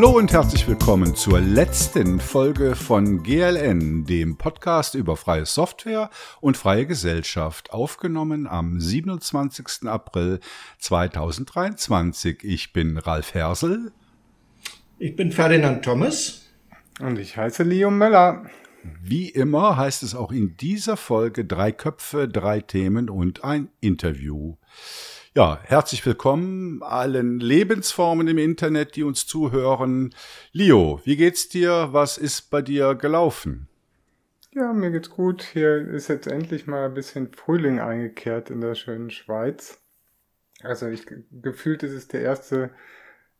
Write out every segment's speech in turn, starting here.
Hallo und herzlich willkommen zur letzten Folge von GLN, dem Podcast über freie Software und freie Gesellschaft, aufgenommen am 27. April 2023. Ich bin Ralf Hersel. Ich bin Ferdinand Thomas. Und ich heiße Leo Möller. Wie immer heißt es auch in dieser Folge drei Köpfe, drei Themen und ein Interview. Ja, herzlich willkommen allen Lebensformen im Internet, die uns zuhören. Leo, wie geht's dir? Was ist bei dir gelaufen? Ja, mir geht's gut. Hier ist jetzt endlich mal ein bisschen Frühling eingekehrt in der schönen Schweiz. Also ich gefühlt ist es der erste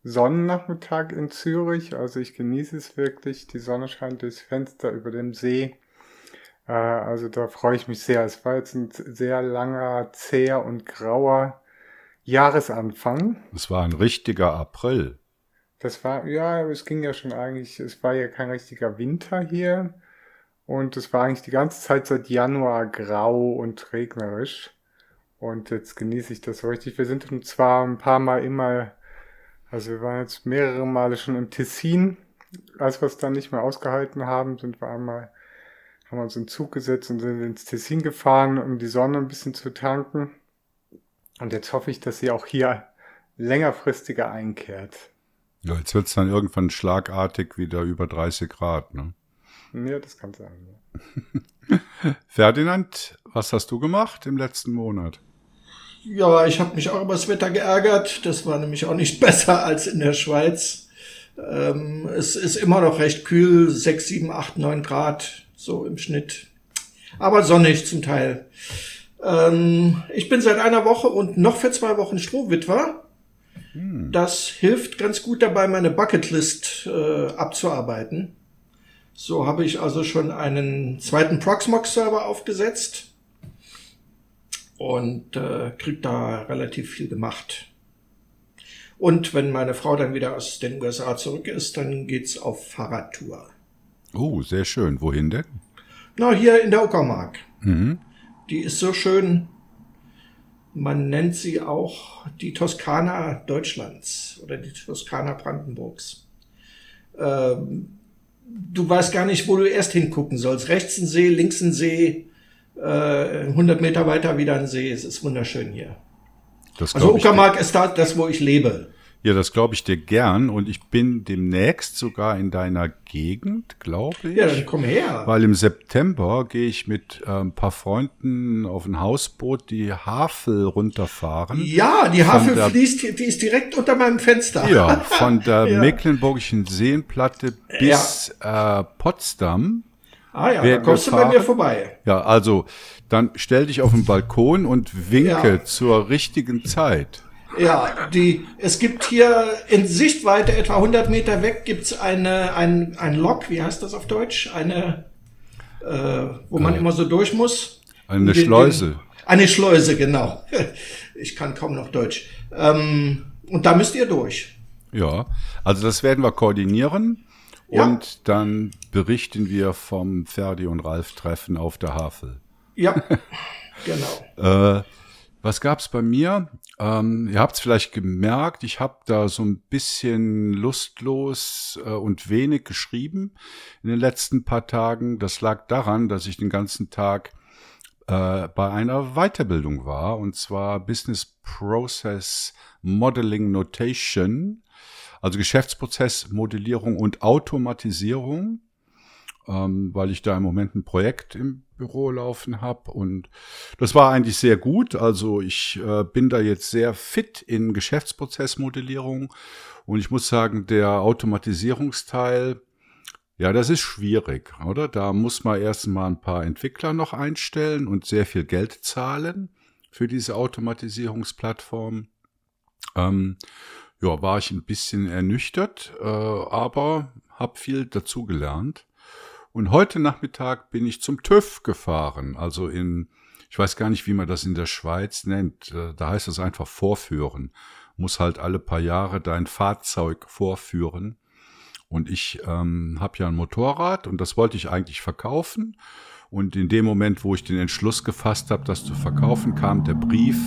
Sonnennachmittag in Zürich. Also ich genieße es wirklich. Die Sonne scheint durchs Fenster über dem See. Äh, also da freue ich mich sehr. Es war jetzt ein sehr langer, zäher und grauer Jahresanfang. Es war ein richtiger April. Das war, ja, es ging ja schon eigentlich, es war ja kein richtiger Winter hier. Und es war eigentlich die ganze Zeit seit Januar grau und regnerisch. Und jetzt genieße ich das so richtig. Wir sind zwar ein paar Mal immer, also wir waren jetzt mehrere Male schon im Tessin. Als wir es dann nicht mehr ausgehalten haben, sind wir einmal, haben wir uns in den Zug gesetzt und sind ins Tessin gefahren, um die Sonne ein bisschen zu tanken. Und jetzt hoffe ich, dass sie auch hier längerfristiger einkehrt. Ja, jetzt wird es dann irgendwann schlagartig wieder über 30 Grad, ne? Ja, das kann sein. Ja. Ferdinand, was hast du gemacht im letzten Monat? Ja, ich habe mich auch über das Wetter geärgert. Das war nämlich auch nicht besser als in der Schweiz. Ähm, es ist immer noch recht kühl, 6, 7, 8, 9 Grad, so im Schnitt. Aber sonnig zum Teil. Ähm, ich bin seit einer Woche und noch für zwei Wochen Strohwitwer. Hm. Das hilft ganz gut dabei, meine Bucketlist äh, abzuarbeiten. So habe ich also schon einen zweiten Proxmox-Server aufgesetzt und äh, krieg da relativ viel gemacht. Und wenn meine Frau dann wieder aus den USA zurück ist, dann geht's auf Fahrradtour. Oh, sehr schön. Wohin denn? Na, hier in der Uckermark. Mhm. Die ist so schön. Man nennt sie auch die Toskana Deutschlands oder die Toskana Brandenburgs. Ähm, du weißt gar nicht, wo du erst hingucken sollst. Rechts ein See, links ein See, äh, 100 Meter weiter wieder ein See. Es ist wunderschön hier. also Uckermark ist da das, wo ich lebe. Ja, das glaube ich dir gern und ich bin demnächst sogar in deiner Gegend, glaube ich. Ja, dann komm her. Weil im September gehe ich mit äh, ein paar Freunden auf ein Hausboot die Havel runterfahren. Ja, die Havel der, fließt, die ist direkt unter meinem Fenster. Ja, von der ja. Mecklenburgischen Seenplatte bis ja. äh, Potsdam. Ah ja, dann kommst du bei mir vorbei. Ja, also dann stell dich auf den Balkon und winke ja. zur richtigen Zeit. Ja, die, es gibt hier in Sichtweite etwa 100 Meter weg gibt's eine, ein, ein Lok, wie heißt das auf Deutsch? Eine, äh, wo man äh, immer so durch muss. Eine den, Schleuse. Eine Schleuse, genau. Ich kann kaum noch Deutsch. Ähm, und da müsst ihr durch. Ja, also das werden wir koordinieren. Ja. Und dann berichten wir vom Ferdi und Ralf Treffen auf der Havel. Ja, genau. äh, was gab's bei mir? Ähm, ihr habt es vielleicht gemerkt, ich habe da so ein bisschen lustlos äh, und wenig geschrieben in den letzten paar Tagen. Das lag daran, dass ich den ganzen Tag äh, bei einer Weiterbildung war, und zwar Business Process Modeling Notation, also Geschäftsprozessmodellierung und Automatisierung ähm, weil ich da im Moment ein Projekt im Büro laufen habe. Und das war eigentlich sehr gut. Also ich äh, bin da jetzt sehr fit in Geschäftsprozessmodellierung. Und ich muss sagen, der Automatisierungsteil, ja, das ist schwierig, oder? Da muss man erstmal ein paar Entwickler noch einstellen und sehr viel Geld zahlen für diese Automatisierungsplattform. Ähm, ja, war ich ein bisschen ernüchtert, äh, aber habe viel dazugelernt. Und heute Nachmittag bin ich zum TÜV gefahren, also in, ich weiß gar nicht, wie man das in der Schweiz nennt. Äh, da heißt es einfach vorführen. Muss halt alle paar Jahre dein Fahrzeug vorführen. Und ich ähm, habe ja ein Motorrad und das wollte ich eigentlich verkaufen. Und in dem Moment, wo ich den Entschluss gefasst habe, das zu verkaufen, kam der Brief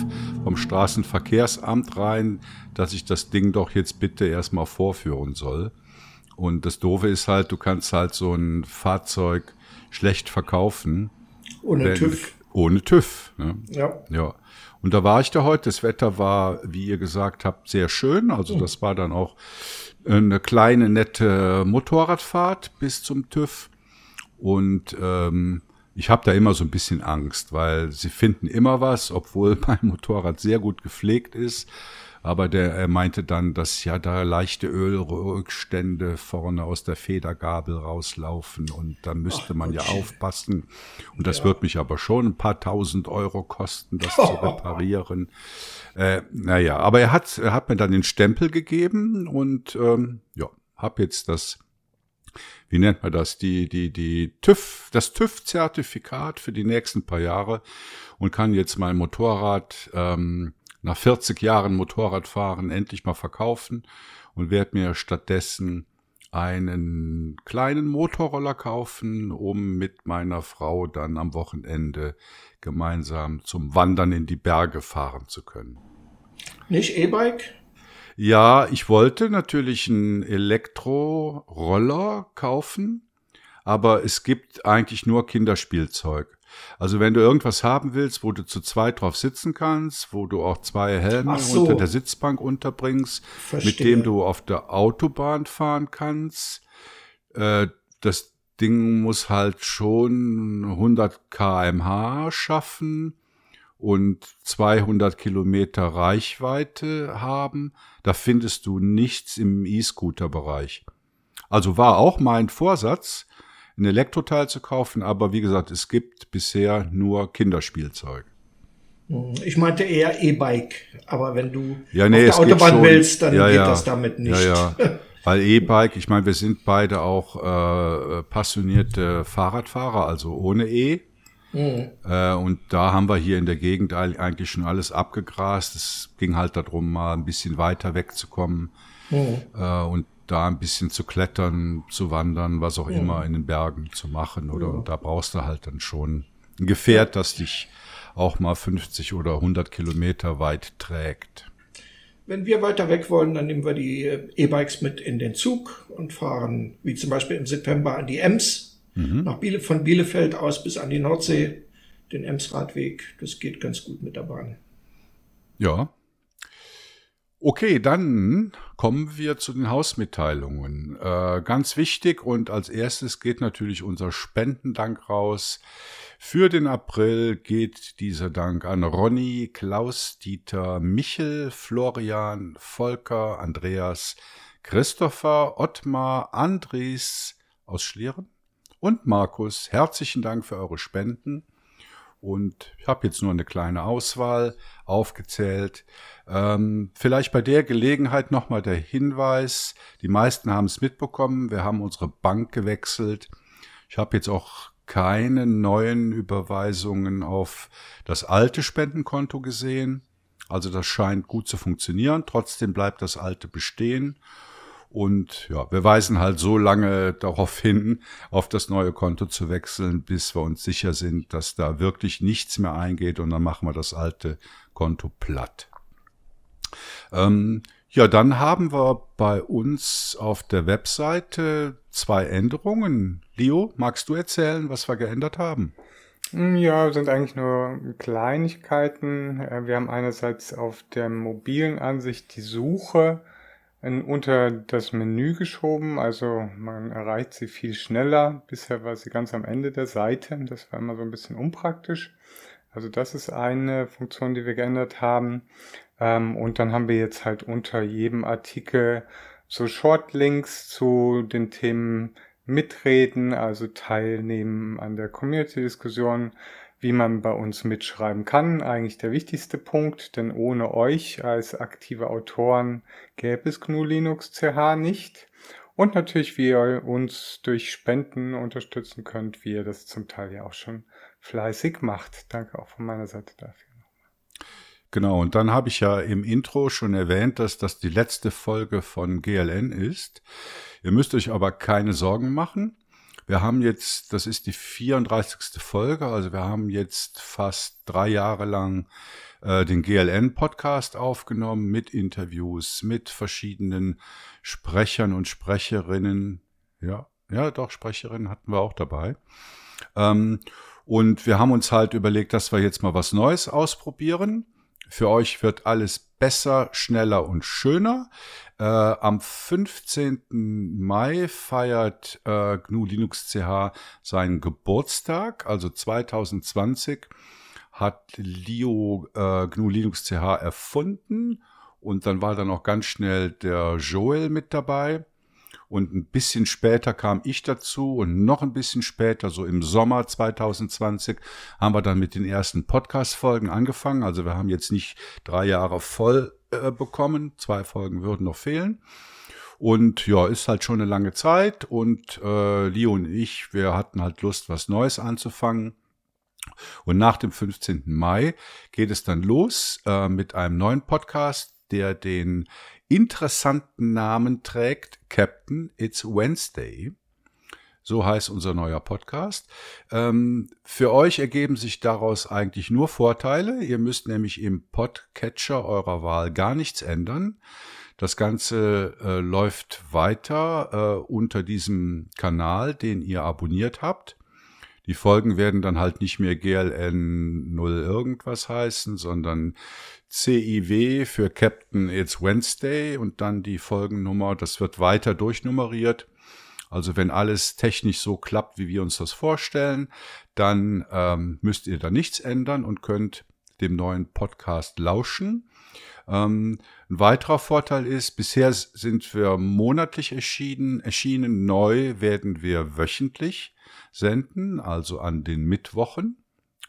vom Straßenverkehrsamt rein, dass ich das Ding doch jetzt bitte erstmal vorführen soll. Und das Doofe ist halt, du kannst halt so ein Fahrzeug schlecht verkaufen. Ohne wenn, TÜV. Ohne TÜV. Ne? Ja. Ja. Und da war ich da heute. Das Wetter war, wie ihr gesagt habt, sehr schön. Also das war dann auch eine kleine, nette Motorradfahrt bis zum TÜV. Und ähm, ich habe da immer so ein bisschen Angst, weil sie finden immer was, obwohl mein Motorrad sehr gut gepflegt ist. Aber der er meinte dann, dass ja da leichte Ölrückstände vorne aus der Federgabel rauslaufen und da müsste Ach, man ja aufpassen. Und das ja. wird mich aber schon ein paar tausend Euro kosten, das zu reparieren. Äh, naja, aber er hat, er hat mir dann den Stempel gegeben und ähm, ja, hab jetzt das wie nennt man das, die, die, die TÜV, das TÜV-Zertifikat für die nächsten paar Jahre und kann jetzt mein Motorrad ähm, nach 40 Jahren Motorradfahren endlich mal verkaufen und werde mir stattdessen einen kleinen Motorroller kaufen, um mit meiner Frau dann am Wochenende gemeinsam zum Wandern in die Berge fahren zu können. Nicht E-Bike? Ja, ich wollte natürlich einen Elektroroller kaufen, aber es gibt eigentlich nur Kinderspielzeug. Also wenn du irgendwas haben willst, wo du zu zweit drauf sitzen kannst, wo du auch zwei Helme so. unter der Sitzbank unterbringst, Verstehe. mit dem du auf der Autobahn fahren kannst, äh, das Ding muss halt schon 100 kmh schaffen und 200 Kilometer Reichweite haben, da findest du nichts im E-Scooter-Bereich. Also war auch mein Vorsatz, ein Elektroteil zu kaufen, aber wie gesagt, es gibt bisher nur Kinderspielzeug. Hm, ich meinte eher E-Bike, aber wenn du ja, nee, auf der Autobahn willst, dann ja, geht ja. das damit nicht. Ja, ja. Weil E-Bike, ich meine, wir sind beide auch äh, passionierte Fahrradfahrer, also ohne E. Mhm. Äh, und da haben wir hier in der Gegend eigentlich schon alles abgegrast. Es ging halt darum, mal ein bisschen weiter wegzukommen mhm. äh, und da ein bisschen zu klettern, zu wandern, was auch mhm. immer in den Bergen zu machen. Oder ja. und da brauchst du halt dann schon ein Gefährt, das dich auch mal 50 oder 100 Kilometer weit trägt. Wenn wir weiter weg wollen, dann nehmen wir die E-Bikes mit in den Zug und fahren, wie zum Beispiel im September, an die Ems Mhm. Nach Biele, von Bielefeld aus bis an die Nordsee, den Emsradweg. Das geht ganz gut mit der Bahn. Ja. Okay, dann kommen wir zu den Hausmitteilungen. Äh, ganz wichtig und als erstes geht natürlich unser Spendendank raus. Für den April geht dieser Dank an Ronny, Klaus, Dieter, Michel, Florian, Volker, Andreas, Christopher, Ottmar, Andres aus Schlieren, und Markus, herzlichen Dank für eure Spenden. Und ich habe jetzt nur eine kleine Auswahl aufgezählt. Ähm, vielleicht bei der Gelegenheit nochmal der Hinweis. Die meisten haben es mitbekommen. Wir haben unsere Bank gewechselt. Ich habe jetzt auch keine neuen Überweisungen auf das alte Spendenkonto gesehen. Also das scheint gut zu funktionieren. Trotzdem bleibt das alte bestehen. Und ja, wir weisen halt so lange darauf hin, auf das neue Konto zu wechseln, bis wir uns sicher sind, dass da wirklich nichts mehr eingeht und dann machen wir das alte Konto platt. Ähm, ja, dann haben wir bei uns auf der Webseite zwei Änderungen. Leo, magst du erzählen, was wir geändert haben? Hm, ja, sind eigentlich nur Kleinigkeiten. Äh, wir haben einerseits auf der mobilen Ansicht die Suche unter das Menü geschoben, also man erreicht sie viel schneller. Bisher war sie ganz am Ende der Seite, das war immer so ein bisschen unpraktisch. Also das ist eine Funktion, die wir geändert haben. Ähm, und dann haben wir jetzt halt unter jedem Artikel so Shortlinks zu den Themen mitreden, also teilnehmen an der Community-Diskussion, wie man bei uns mitschreiben kann. Eigentlich der wichtigste Punkt, denn ohne euch als aktive Autoren gäbe es GNU Linux CH nicht. Und natürlich, wie ihr uns durch Spenden unterstützen könnt, wie ihr das zum Teil ja auch schon fleißig macht. Danke auch von meiner Seite dafür. Genau, und dann habe ich ja im Intro schon erwähnt, dass das die letzte Folge von GLN ist. Ihr müsst euch aber keine Sorgen machen. Wir haben jetzt, das ist die 34. Folge, also wir haben jetzt fast drei Jahre lang äh, den GLN-Podcast aufgenommen mit Interviews, mit verschiedenen Sprechern und Sprecherinnen. Ja, ja, doch, Sprecherinnen hatten wir auch dabei. Ähm, und wir haben uns halt überlegt, dass wir jetzt mal was Neues ausprobieren. Für euch wird alles besser, schneller und schöner. Äh, am 15. Mai feiert äh, GNU Linux CH seinen Geburtstag, also 2020 hat Leo äh, GNU Linux CH erfunden und dann war dann auch ganz schnell der Joel mit dabei. Und ein bisschen später kam ich dazu und noch ein bisschen später, so im Sommer 2020, haben wir dann mit den ersten Podcast-Folgen angefangen. Also wir haben jetzt nicht drei Jahre voll äh, bekommen. Zwei Folgen würden noch fehlen. Und ja, ist halt schon eine lange Zeit. Und äh, Leo und ich, wir hatten halt Lust, was Neues anzufangen. Und nach dem 15. Mai geht es dann los äh, mit einem neuen Podcast, der den interessanten Namen trägt, Captain, It's Wednesday. So heißt unser neuer Podcast. Ähm, für euch ergeben sich daraus eigentlich nur Vorteile. Ihr müsst nämlich im Podcatcher eurer Wahl gar nichts ändern. Das Ganze äh, läuft weiter äh, unter diesem Kanal, den ihr abonniert habt. Die Folgen werden dann halt nicht mehr GLN 0 irgendwas heißen, sondern CIW für Captain It's Wednesday und dann die Folgennummer. Das wird weiter durchnummeriert. Also wenn alles technisch so klappt, wie wir uns das vorstellen, dann ähm, müsst ihr da nichts ändern und könnt dem neuen Podcast lauschen. Ähm, ein weiterer Vorteil ist, bisher sind wir monatlich erschienen, erschienen, neu werden wir wöchentlich senden, also an den Mittwochen.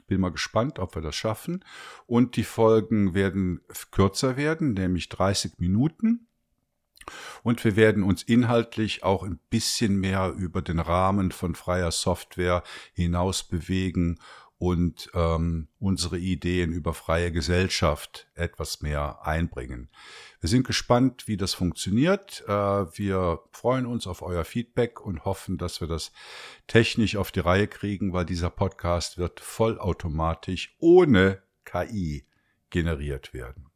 Bin mal gespannt, ob wir das schaffen. Und die Folgen werden kürzer werden, nämlich 30 Minuten. Und wir werden uns inhaltlich auch ein bisschen mehr über den Rahmen von freier Software hinaus bewegen und ähm, unsere Ideen über freie Gesellschaft etwas mehr einbringen. Wir sind gespannt, wie das funktioniert. Äh, wir freuen uns auf euer Feedback und hoffen, dass wir das technisch auf die Reihe kriegen, weil dieser Podcast wird vollautomatisch ohne KI generiert werden.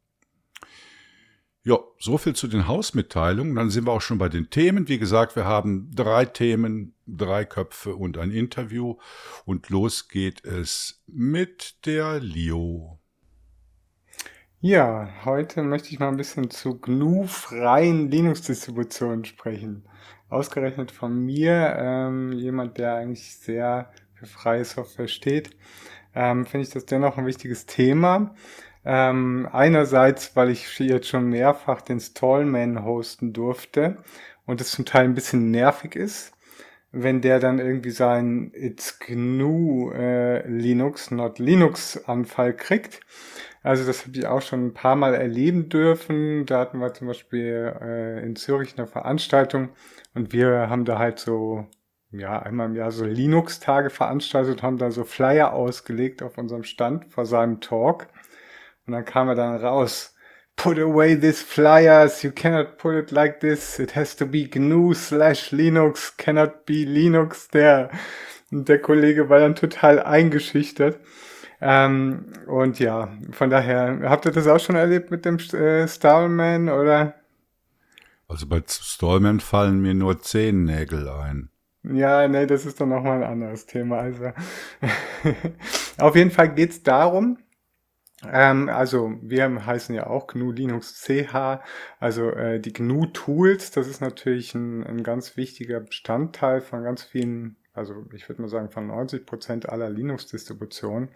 Ja, so viel zu den Hausmitteilungen. Dann sind wir auch schon bei den Themen. Wie gesagt, wir haben drei Themen, drei Köpfe und ein Interview. Und los geht es mit der Leo. Ja, heute möchte ich mal ein bisschen zu GNU-freien Linux-Distributionen sprechen. Ausgerechnet von mir, ähm, jemand, der eigentlich sehr für freie Software steht, ähm, finde ich das dennoch ein wichtiges Thema. Ähm, einerseits, weil ich jetzt schon mehrfach den Stallman hosten durfte und es zum Teil ein bisschen nervig ist, wenn der dann irgendwie seinen It's GNU äh, Linux, not Linux Anfall kriegt. Also das habe ich auch schon ein paar Mal erleben dürfen. Da hatten wir zum Beispiel äh, in Zürich eine Veranstaltung und wir haben da halt so ja, einmal im Jahr so Linux-Tage veranstaltet, haben da so Flyer ausgelegt auf unserem Stand vor seinem Talk. Und dann kam er dann raus. Put away these flyers. You cannot put it like this. It has to be GNU slash Linux. Cannot be Linux there. Und der Kollege war dann total eingeschüchtert. Ähm, und ja, von daher, habt ihr das auch schon erlebt mit dem äh, Stallman oder? Also bei Stallman fallen mir nur zehn Nägel ein. Ja, nee, das ist dann nochmal ein anderes Thema. Also auf jeden Fall geht's darum, ähm, also wir heißen ja auch GNU Linux CH, also äh, die GNU Tools, das ist natürlich ein, ein ganz wichtiger Bestandteil von ganz vielen, also ich würde mal sagen von 90 Prozent aller Linux-Distributionen.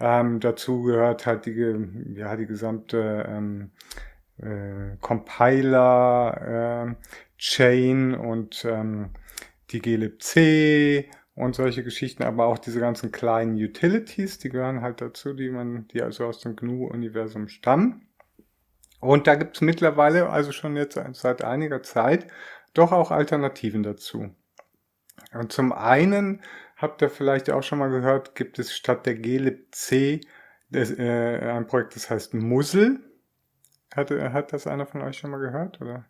Ähm, dazu gehört halt die, ja, die gesamte ähm, äh, Compiler, äh, Chain und ähm, die glibc und solche Geschichten, aber auch diese ganzen kleinen Utilities, die gehören halt dazu, die man, die also aus dem GNU-Universum stammen. Und da gibt es mittlerweile, also schon jetzt seit einiger Zeit, doch auch Alternativen dazu. Und zum einen habt ihr vielleicht auch schon mal gehört, gibt es statt der glibc das, äh, ein Projekt, das heißt Muzzle. Hat, hat das einer von euch schon mal gehört, oder?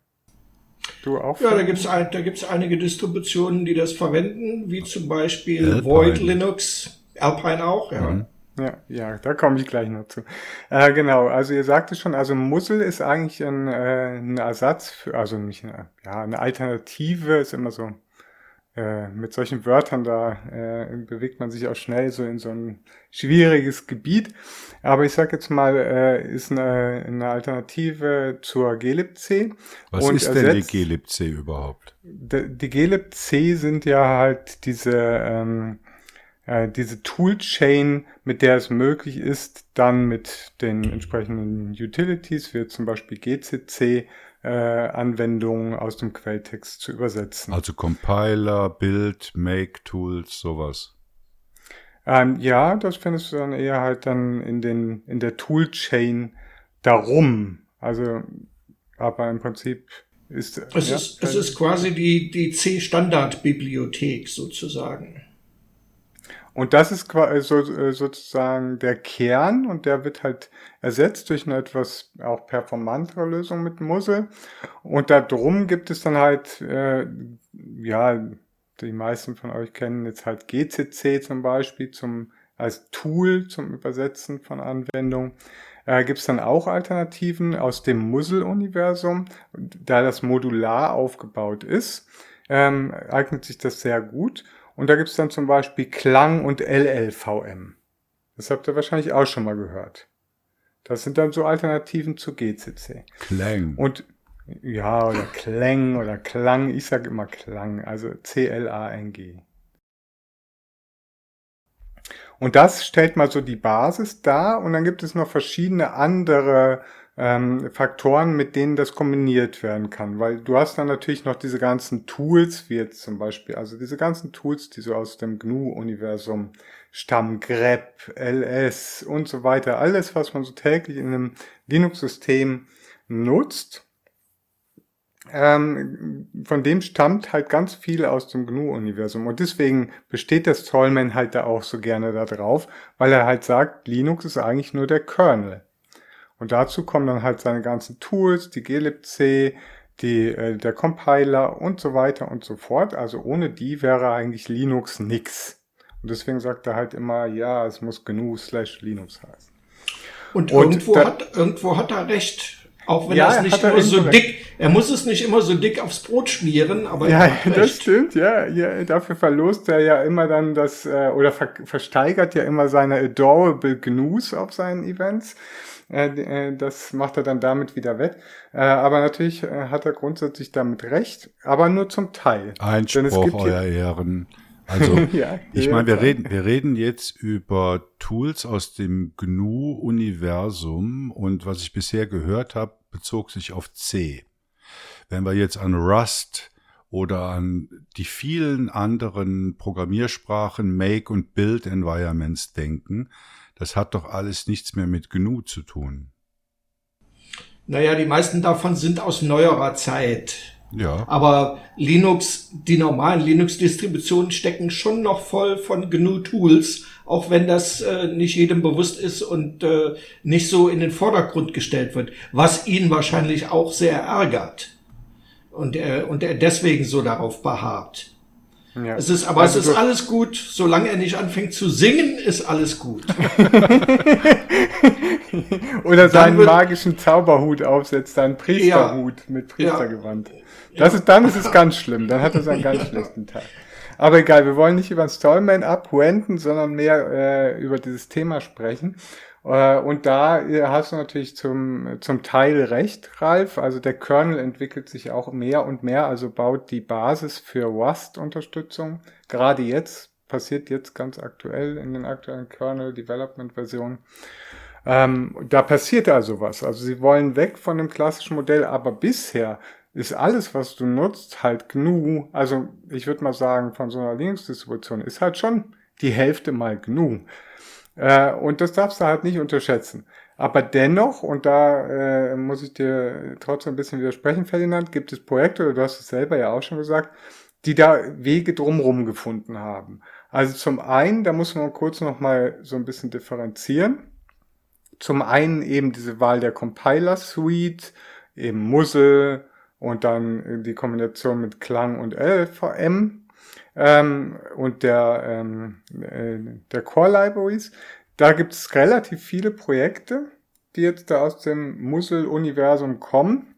Du auch? Ja, da gibt es ein, einige Distributionen, die das verwenden, wie zum Beispiel Alpine. Void Linux, Alpine auch, ja. Mhm. Ja, ja, da komme ich gleich noch zu. Äh, genau, also ihr sagte schon, also Mussel ist eigentlich ein, äh, ein Ersatz für, also nicht eine, ja, eine Alternative, ist immer so, äh, mit solchen Wörtern, da äh, bewegt man sich auch schnell so in so ein schwieriges Gebiet. Aber ich sag jetzt mal, äh, ist eine, eine Alternative zur glibc. Was ist denn die glibc überhaupt? Die, die glibc sind ja halt diese ähm, äh, diese Toolchain, mit der es möglich ist, dann mit den entsprechenden Utilities, wie zum Beispiel GCC, äh, Anwendungen aus dem Quelltext zu übersetzen. Also Compiler, Build, Make Tools, sowas. Ähm, ja, das findest du dann eher halt dann in den in der Toolchain darum. Also, aber im Prinzip ist es ja, ist es ist quasi die die C-Standard-Bibliothek sozusagen. Und das ist äh, sozusagen der Kern und der wird halt ersetzt durch eine etwas auch performantere Lösung mit Mussel. Und darum gibt es dann halt, äh, ja, die meisten von euch kennen jetzt halt GCC zum Beispiel zum, als Tool zum Übersetzen von Anwendungen. Äh, gibt es dann auch Alternativen aus dem Mussel-Universum, da das modular aufgebaut ist, ähm, eignet sich das sehr gut. Und da gibt's dann zum Beispiel Klang und LLVM. Das habt ihr wahrscheinlich auch schon mal gehört. Das sind dann so Alternativen zu GCC. Klang. Und ja, oder Klang oder Klang. Ich sage immer Klang, also C-L-A-N-G. Und das stellt mal so die Basis dar. Und dann gibt es noch verschiedene andere ähm, Faktoren, mit denen das kombiniert werden kann. Weil du hast dann natürlich noch diese ganzen Tools, wie jetzt zum Beispiel, also diese ganzen Tools, die so aus dem GNU-Universum stammen, grep, ls und so weiter. Alles, was man so täglich in einem Linux-System nutzt. Ähm, von dem stammt halt ganz viel aus dem GNU-Universum. Und deswegen besteht der Stallman halt da auch so gerne da drauf, weil er halt sagt, Linux ist eigentlich nur der Kernel. Und dazu kommen dann halt seine ganzen Tools, die glibc, die, äh, der Compiler und so weiter und so fort. Also ohne die wäre eigentlich Linux nix. Und deswegen sagt er halt immer, ja, es muss GNU slash Linux heißen. Und, und irgendwo, da, hat, irgendwo hat er recht. Auch wenn ja, er es nicht immer so dick, er muss es nicht immer so dick aufs Brot schmieren, aber ja, das stimmt, ja, ja, dafür verlost er ja immer dann das äh, oder ver versteigert ja immer seine adorable GNUs auf seinen Events. Äh, äh, das macht er dann damit wieder wett. Äh, aber natürlich hat er grundsätzlich damit recht, aber nur zum Teil. Einspruch, euer Ehren. Also, ja, ich meine, wir reden, wir reden jetzt über Tools aus dem GNU-Universum und was ich bisher gehört habe, bezog sich auf C. Wenn wir jetzt an Rust oder an die vielen anderen Programmiersprachen, Make und Build Environments denken, das hat doch alles nichts mehr mit GNU zu tun. Naja, die meisten davon sind aus neuerer Zeit. Ja. Aber Linux, die normalen Linux-Distributionen stecken schon noch voll von GNU-Tools, auch wenn das äh, nicht jedem bewusst ist und äh, nicht so in den Vordergrund gestellt wird, was ihn wahrscheinlich auch sehr ärgert. Und er, und er deswegen so darauf beharrt. Ja. Es ist, aber also es ist alles gut, solange er nicht anfängt zu singen, ist alles gut. Oder seinen magischen Zauberhut aufsetzt, seinen Priesterhut ja. mit Priestergewand. Das ist, dann ist es ganz schlimm, dann hat er seinen ganz schlechten Tag. Aber egal, wir wollen nicht über den Stallman abwenden, sondern mehr äh, über dieses Thema sprechen. Äh, und da äh, hast du natürlich zum, zum Teil recht, Ralf. Also der Kernel entwickelt sich auch mehr und mehr, also baut die Basis für Rust-Unterstützung. Gerade jetzt, passiert jetzt ganz aktuell in den aktuellen Kernel-Development-Versionen. Ähm, da passiert also was. Also sie wollen weg von dem klassischen Modell, aber bisher ist alles, was du nutzt, halt GNU. Also ich würde mal sagen, von so einer Linux-Distribution ist halt schon die Hälfte mal GNU. Äh, und das darfst du halt nicht unterschätzen. Aber dennoch, und da äh, muss ich dir trotzdem ein bisschen widersprechen, Ferdinand, gibt es Projekte, oder du hast es selber ja auch schon gesagt, die da Wege drumherum gefunden haben. Also zum einen, da muss man kurz noch mal so ein bisschen differenzieren. Zum einen eben diese Wahl der Compiler Suite, eben Muzzle und dann die Kombination mit Klang und LVM ähm, und der, ähm, äh, der Core Libraries. da gibt es relativ viele Projekte, die jetzt da aus dem Mussel-Universum kommen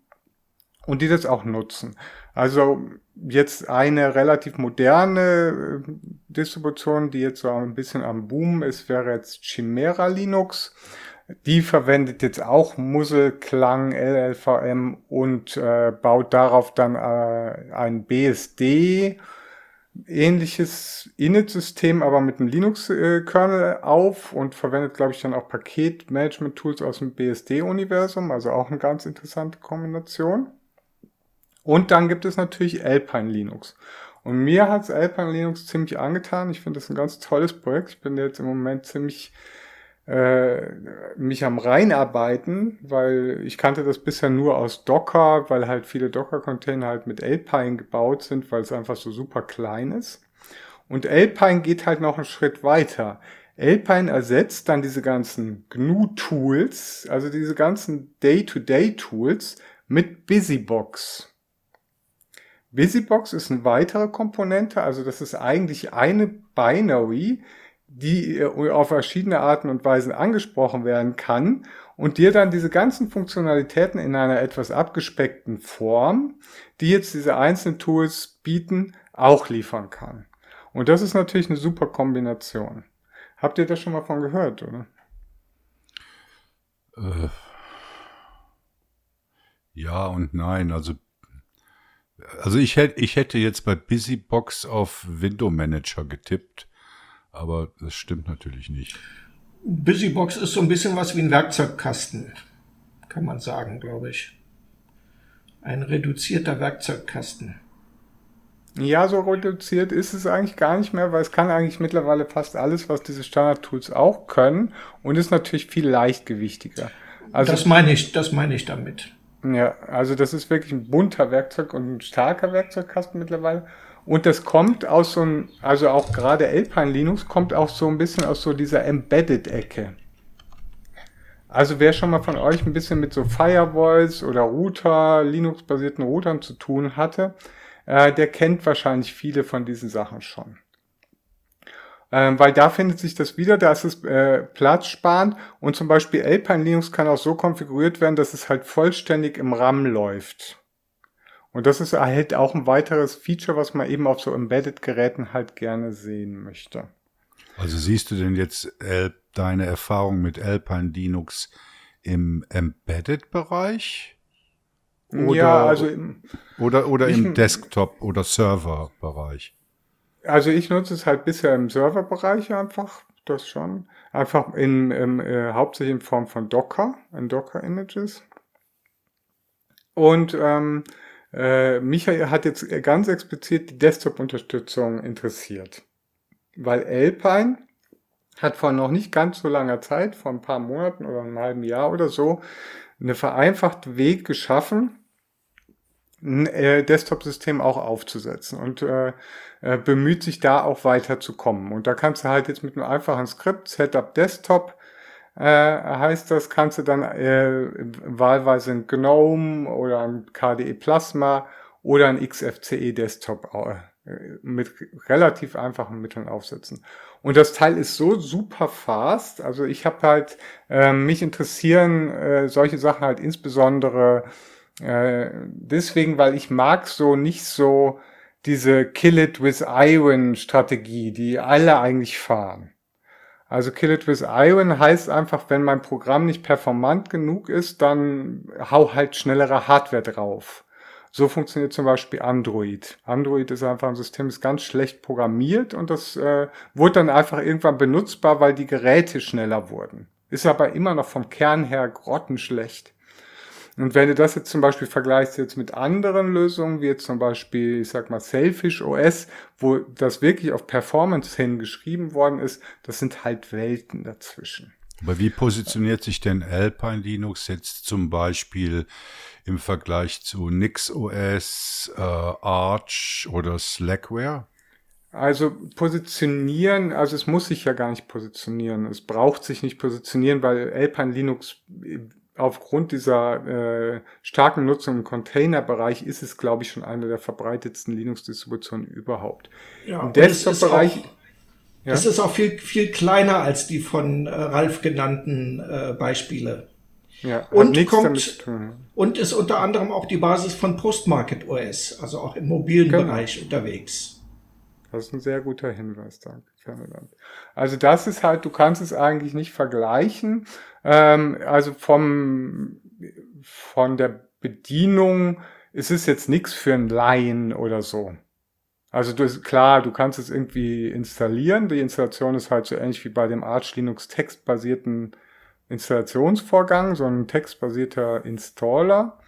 und die das auch nutzen. Also jetzt eine relativ moderne äh, Distribution, die jetzt so ein bisschen am Boom ist, wäre jetzt Chimera Linux. Die verwendet jetzt auch Muzzle-Klang, LLVM und äh, baut darauf dann äh, ein BSD ähnliches Init-System, aber mit einem Linux-Kernel auf und verwendet, glaube ich, dann auch Paket-Management-Tools aus dem BSD-Universum, also auch eine ganz interessante Kombination. Und dann gibt es natürlich Alpine Linux. Und mir hat Alpine Linux ziemlich angetan. Ich finde das ein ganz tolles Projekt. Ich bin jetzt im Moment ziemlich mich am reinarbeiten, weil ich kannte das bisher nur aus Docker, weil halt viele Docker-Container halt mit Alpine gebaut sind, weil es einfach so super klein ist. Und Alpine geht halt noch einen Schritt weiter. Alpine ersetzt dann diese ganzen GNU-Tools, also diese ganzen Day-to-Day-Tools mit Busybox. Busybox ist eine weitere Komponente, also das ist eigentlich eine Binary, die äh, auf verschiedene Arten und Weisen angesprochen werden kann und dir dann diese ganzen Funktionalitäten in einer etwas abgespeckten Form, die jetzt diese einzelnen Tools bieten, auch liefern kann. Und das ist natürlich eine super Kombination. Habt ihr das schon mal von gehört, oder? Äh, ja und nein. Also, also ich hätte, ich hätte jetzt bei Busybox auf Window Manager getippt aber das stimmt natürlich nicht. Busybox ist so ein bisschen was wie ein Werkzeugkasten, kann man sagen, glaube ich. Ein reduzierter Werkzeugkasten. Ja, so reduziert ist es eigentlich gar nicht mehr, weil es kann eigentlich mittlerweile fast alles, was diese Standard-Tools auch können und ist natürlich viel leichtgewichtiger. Also, das meine ich, das meine ich damit. Ja, also das ist wirklich ein bunter Werkzeug und ein starker Werkzeugkasten mittlerweile. Und das kommt aus so einem, also auch gerade Alpine Linux kommt auch so ein bisschen aus so dieser Embedded-Ecke. Also wer schon mal von euch ein bisschen mit so Firewalls oder Router, Linux-basierten Routern zu tun hatte, äh, der kennt wahrscheinlich viele von diesen Sachen schon. Ähm, weil da findet sich das wieder, da ist es äh, platzsparend und zum Beispiel Alpine Linux kann auch so konfiguriert werden, dass es halt vollständig im RAM läuft. Und das ist halt auch ein weiteres Feature, was man eben auf so Embedded-Geräten halt gerne sehen möchte. Also siehst du denn jetzt äh, deine Erfahrung mit Alpine Linux im Embedded-Bereich? Ja, also im, oder oder im Desktop- oder Server-Bereich. Also ich nutze es halt bisher im Serverbereich einfach, das schon. Einfach in, in äh, hauptsächlich in Form von Docker, in Docker-Images. Und ähm, äh, Michael hat jetzt ganz explizit die Desktop-Unterstützung interessiert. Weil Alpine hat vor noch nicht ganz so langer Zeit, vor ein paar Monaten oder einem halben Jahr oder so, eine vereinfachte Weg geschaffen, ein äh, Desktop-System auch aufzusetzen und äh, äh, bemüht sich da auch weiterzukommen. Und da kannst du halt jetzt mit einem einfachen Skript, Setup Desktop, äh, heißt das, kannst du dann äh, wahlweise ein GNOME oder ein KDE Plasma oder ein XFCE Desktop äh, mit relativ einfachen Mitteln aufsetzen. Und das Teil ist so super fast. Also ich habe halt, äh, mich interessieren äh, solche Sachen halt insbesondere äh, deswegen, weil ich mag so nicht so diese Kill it with Iron Strategie, die alle eigentlich fahren. Also Kill It With Iron heißt einfach, wenn mein Programm nicht performant genug ist, dann hau halt schnellere Hardware drauf. So funktioniert zum Beispiel Android. Android ist einfach ein System, ist ganz schlecht programmiert und das äh, wurde dann einfach irgendwann benutzbar, weil die Geräte schneller wurden. Ist aber immer noch vom Kern her grottenschlecht. Und wenn du das jetzt zum Beispiel vergleichst jetzt mit anderen Lösungen, wie jetzt zum Beispiel, ich sag mal, Selfish OS, wo das wirklich auf Performance hin geschrieben worden ist, das sind halt Welten dazwischen. Aber wie positioniert sich denn Alpine Linux jetzt zum Beispiel im Vergleich zu NixOS, äh, Arch oder Slackware? Also positionieren, also es muss sich ja gar nicht positionieren. Es braucht sich nicht positionieren, weil Alpine Linux aufgrund dieser äh, starken Nutzung im Containerbereich ist es, glaube ich, schon eine der verbreitetsten Linux-Distributionen überhaupt. Ja, Im Desktop-Bereich. Ja. Das ist auch viel, viel kleiner als die von äh, Ralf genannten äh, Beispiele. Ja, und kommt und ist unter anderem auch die Basis von Postmarket OS, also auch im mobilen genau. Bereich unterwegs. Das ist ein sehr guter Hinweis, danke. Also das ist halt, du kannst es eigentlich nicht vergleichen. Ähm, also vom von der Bedienung ist es jetzt nichts für ein Laien oder so. Also du, klar, du kannst es irgendwie installieren. Die Installation ist halt so ähnlich wie bei dem Arch Linux textbasierten Installationsvorgang, so ein textbasierter Installer,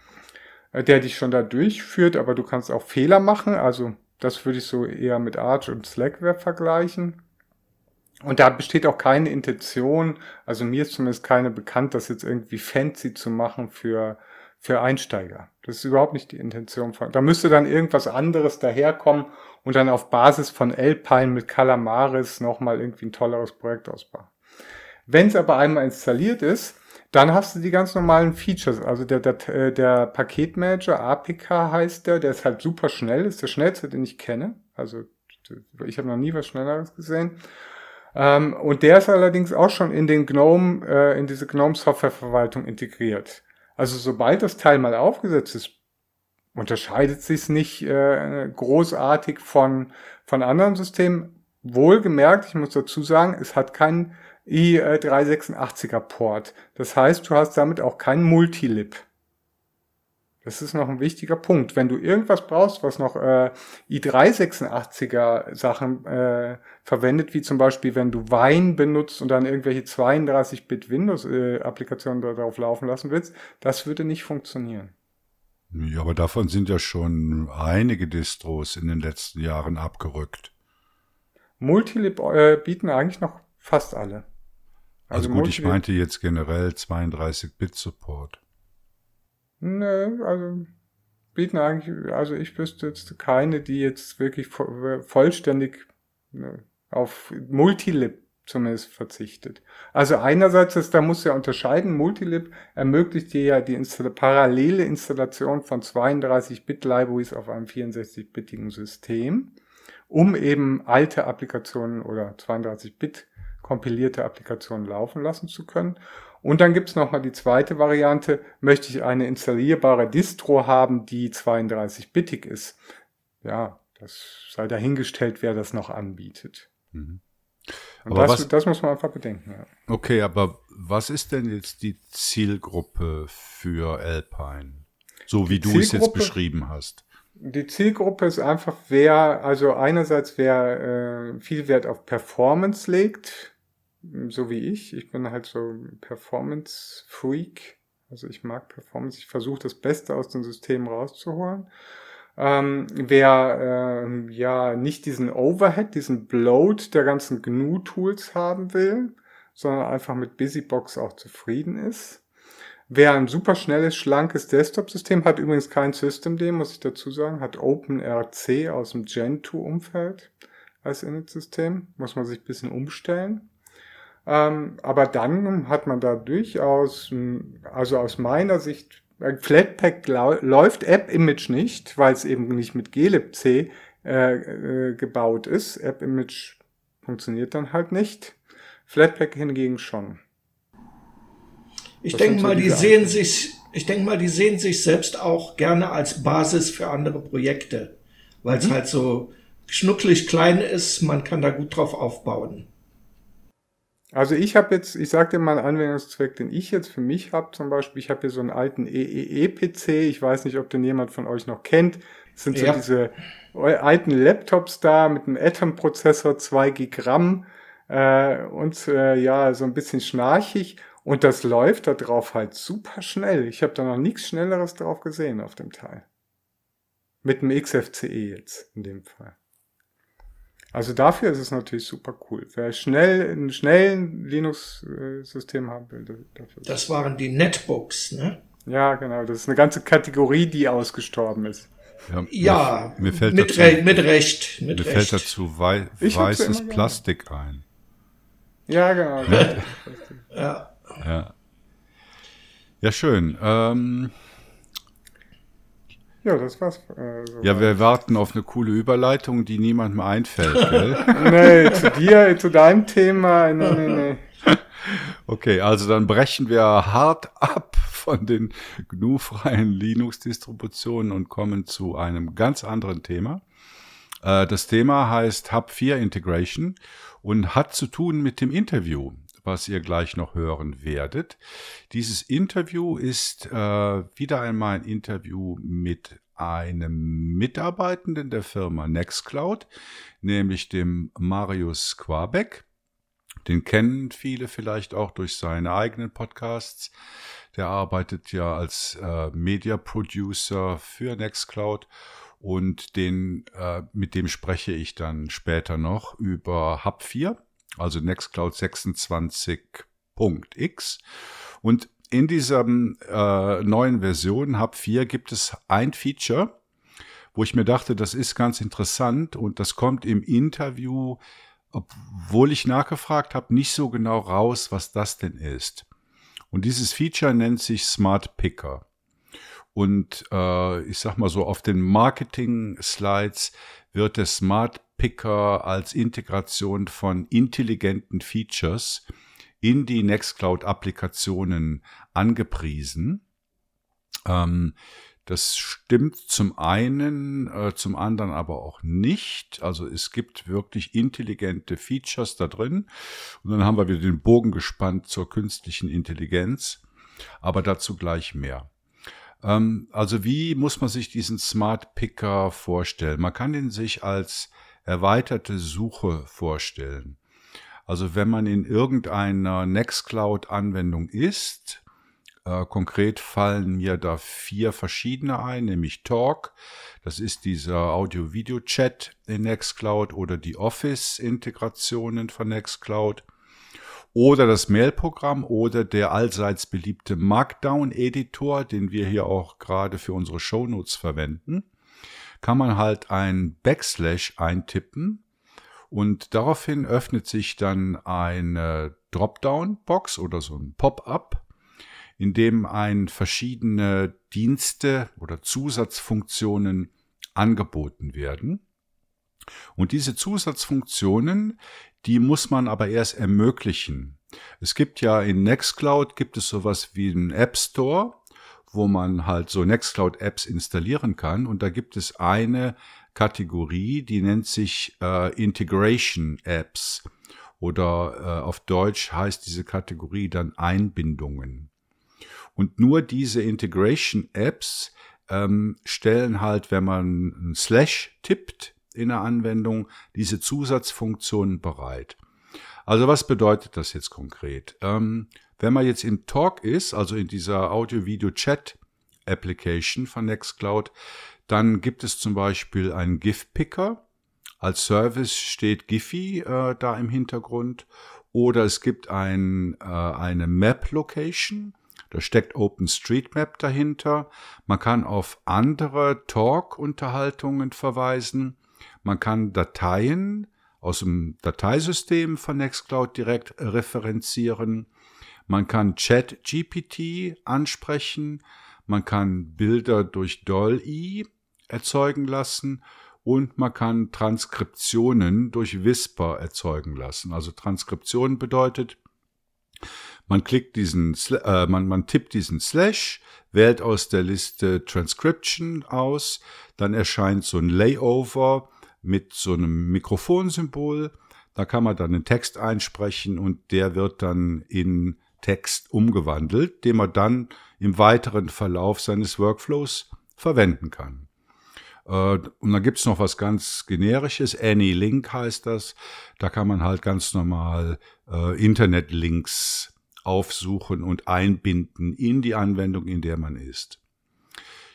äh, der dich schon da durchführt, aber du kannst auch Fehler machen. Also das würde ich so eher mit Arch und Slackware vergleichen. Und da besteht auch keine Intention, also mir ist zumindest keine bekannt, das jetzt irgendwie fancy zu machen für, für Einsteiger. Das ist überhaupt nicht die Intention von. Da müsste dann irgendwas anderes daherkommen und dann auf Basis von Alpine mit Calamaris nochmal irgendwie ein tolleres Projekt ausbauen. Wenn es aber einmal installiert ist, dann hast du die ganz normalen Features. Also der, der, äh, der Paketmanager, APK heißt der, der ist halt super schnell, ist der schnellste, den ich kenne. Also ich habe noch nie was Schnelleres gesehen. Ähm, und der ist allerdings auch schon in den GNOME, äh, in diese GNOME Softwareverwaltung integriert. Also sobald das Teil mal aufgesetzt ist, unterscheidet sich nicht äh, großartig von, von anderen Systemen. Wohlgemerkt, ich muss dazu sagen, es hat keinen i386er Port. Das heißt, du hast damit auch kein Multilib. Das ist noch ein wichtiger Punkt. Wenn du irgendwas brauchst, was noch äh, i386er Sachen äh, verwendet, wie zum Beispiel, wenn du Wine benutzt und dann irgendwelche 32-Bit Windows-Applikationen äh, darauf laufen lassen willst, das würde nicht funktionieren. Ja, aber davon sind ja schon einige Distros in den letzten Jahren abgerückt. Multilib äh, bieten eigentlich noch fast alle. Also, also gut, ich meinte jetzt generell 32-Bit-Support. Nö, also bieten eigentlich, also ich wüsste jetzt keine, die jetzt wirklich vollständig ne, auf Multilib zumindest verzichtet. Also einerseits ist, da muss ja unterscheiden, Multilib ermöglicht dir ja die Install parallele Installation von 32-Bit-Libraries auf einem 64-bittigen System, um eben alte Applikationen oder 32-Bit kompilierte Applikationen laufen lassen zu können. Und dann gibt's noch mal die zweite Variante, möchte ich eine installierbare Distro haben, die 32-bittig ist. Ja, das sei dahingestellt, wer das noch anbietet. Mhm. aber das, was, das muss man einfach bedenken. Ja. Okay, aber was ist denn jetzt die Zielgruppe für Alpine? So wie du es jetzt beschrieben hast. Die Zielgruppe ist einfach, wer, also einerseits wer äh, viel Wert auf Performance legt, so wie ich. Ich bin halt so Performance-Freak. Also ich mag Performance. Ich versuche das Beste aus dem System rauszuholen. Ähm, wer äh, ja nicht diesen Overhead, diesen Bloat der ganzen GNU-Tools haben will, sondern einfach mit Busybox auch zufrieden ist. Wer ein super schnelles, schlankes Desktop-System hat, übrigens kein Systemd, muss ich dazu sagen, hat OpenRC aus dem Gentoo-Umfeld als Init-System, muss man sich ein bisschen umstellen. Ähm, aber dann hat man da durchaus, also aus meiner Sicht, Flatpak läuft App-Image nicht, weil es eben nicht mit glibc äh, äh, gebaut ist. App-Image funktioniert dann halt nicht. Flatpak hingegen schon. Ich denke mal, die sehen sich, ich denke mal, die sehen sich selbst auch gerne als Basis für andere Projekte, weil es mhm. halt so schnucklig klein ist, man kann da gut drauf aufbauen. Also ich habe jetzt, ich sage dir mal einen Anwendungszweck, den ich jetzt für mich habe. Zum Beispiel, ich habe hier so einen alten EEE-PC. Ich weiß nicht, ob den jemand von euch noch kennt. Das sind ja. so diese alten Laptops da mit einem Atom-Prozessor, 2 Gig RAM äh, und äh, ja, so ein bisschen schnarchig. Und das läuft da drauf halt super schnell. Ich habe da noch nichts Schnelleres drauf gesehen auf dem Teil. Mit dem XFCE jetzt in dem Fall. Also dafür ist es natürlich super cool. Wer schnell ein schnellen Linux-System haben will, dafür. Das waren die Netbooks, ne? Ja, genau. Das ist eine ganze Kategorie, die ausgestorben ist. Ja, ja mir, mir fällt mit, dazu, Re mit Recht. Mit mir Recht. fällt dazu wei weißes Plastik ein. Ja, genau. ja. ja. Ja, schön. Ähm, Ja, das war's. Äh, so ja, wir warten auf eine coole Überleitung, die niemandem einfällt, gell? nee, zu dir, zu deinem Thema, nee, nee, nee. Okay, also dann brechen wir hart ab von den GNU-freien Linux-Distributionen und kommen zu einem ganz anderen Thema. Äh, das Thema heißt Hub 4 Integration und hat zu tun mit dem Interview, was ihr gleich noch hören werdet. Dieses Interview ist äh, wieder einmal ein Interview mit einem Mitarbeitenden der Firma Nextcloud, nämlich dem Marius Quabeck. Den kennen viele vielleicht auch durch seine eigenen Podcasts. Der arbeitet ja als äh, Media Producer für Nextcloud und den, äh, mit dem spreche ich dann später noch über Hub 4, also Nextcloud 26.x. Und in dieser äh, neuen Version Hub 4 gibt es ein Feature, wo ich mir dachte, das ist ganz interessant und das kommt im Interview, obwohl ich nachgefragt habe, nicht so genau raus, was das denn ist. Und dieses Feature nennt sich Smart Picker. Und äh, ich sag mal so, auf den Marketing-Slides wird der Smart Picker als Integration von intelligenten Features in die Nextcloud-Applikationen angepriesen. Ähm, das stimmt zum einen, äh, zum anderen aber auch nicht. Also es gibt wirklich intelligente Features da drin. Und dann haben wir wieder den Bogen gespannt zur künstlichen Intelligenz. Aber dazu gleich mehr. Ähm, also wie muss man sich diesen Smart Picker vorstellen? Man kann ihn sich als erweiterte Suche vorstellen. Also wenn man in irgendeiner Nextcloud-Anwendung ist, äh, konkret fallen mir da vier verschiedene ein, nämlich Talk, das ist dieser Audio-Video-Chat in Nextcloud oder die Office-Integrationen von Nextcloud oder das Mail-Programm oder der allseits beliebte Markdown-Editor, den wir hier auch gerade für unsere Shownotes verwenden, kann man halt ein Backslash eintippen und daraufhin öffnet sich dann eine Dropdown-Box oder so ein Pop-up, in dem ein verschiedene Dienste oder Zusatzfunktionen angeboten werden. Und diese Zusatzfunktionen, die muss man aber erst ermöglichen. Es gibt ja in Nextcloud gibt es sowas wie einen App Store, wo man halt so Nextcloud Apps installieren kann. Und da gibt es eine Kategorie, die nennt sich äh, Integration Apps oder äh, auf Deutsch heißt diese Kategorie dann Einbindungen. Und nur diese Integration Apps ähm, stellen halt, wenn man ein Slash tippt in der Anwendung, diese Zusatzfunktionen bereit. Also was bedeutet das jetzt konkret? Ähm, wenn man jetzt im Talk ist, also in dieser Audio-Video-Chat-Application von Nextcloud, dann gibt es zum Beispiel einen GIF-Picker. Als Service steht Giphy äh, da im Hintergrund. Oder es gibt ein, äh, eine Map-Location. Da steckt OpenStreetMap dahinter. Man kann auf andere Talk-Unterhaltungen verweisen. Man kann Dateien aus dem Dateisystem von Nextcloud direkt referenzieren. Man kann ChatGPT ansprechen. Man kann Bilder durch DALL-E erzeugen lassen und man kann Transkriptionen durch Whisper erzeugen lassen. Also Transkription bedeutet, man klickt diesen, äh, man, man tippt diesen Slash, wählt aus der Liste Transcription aus, dann erscheint so ein Layover mit so einem Mikrofonsymbol. Da kann man dann einen Text einsprechen und der wird dann in Text umgewandelt, den man dann im weiteren Verlauf seines Workflows verwenden kann. Äh, und dann gibt's noch was ganz generisches, AnyLink heißt das. Da kann man halt ganz normal äh, Internetlinks aufsuchen und einbinden in die Anwendung, in der man ist.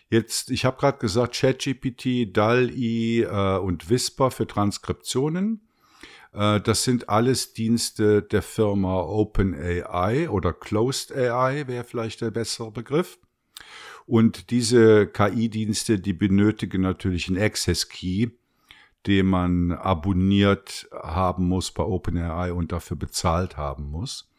Jetzt, ich habe gerade gesagt, ChatGPT, DALL-E äh, und Whisper für Transkriptionen. Äh, das sind alles Dienste der Firma OpenAI oder Closed AI wäre vielleicht der bessere Begriff. Und diese KI-Dienste, die benötigen natürlich einen Access Key, den man abonniert haben muss bei OpenAI und dafür bezahlt haben muss.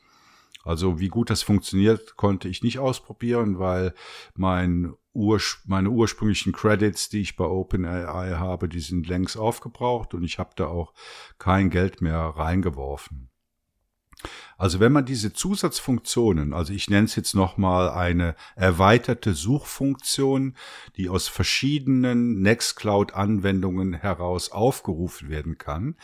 Also wie gut das funktioniert, konnte ich nicht ausprobieren, weil mein Urs meine ursprünglichen Credits, die ich bei OpenAI habe, die sind längst aufgebraucht und ich habe da auch kein Geld mehr reingeworfen. Also wenn man diese Zusatzfunktionen, also ich nenne es jetzt nochmal eine erweiterte Suchfunktion, die aus verschiedenen Nextcloud-Anwendungen heraus aufgerufen werden kann,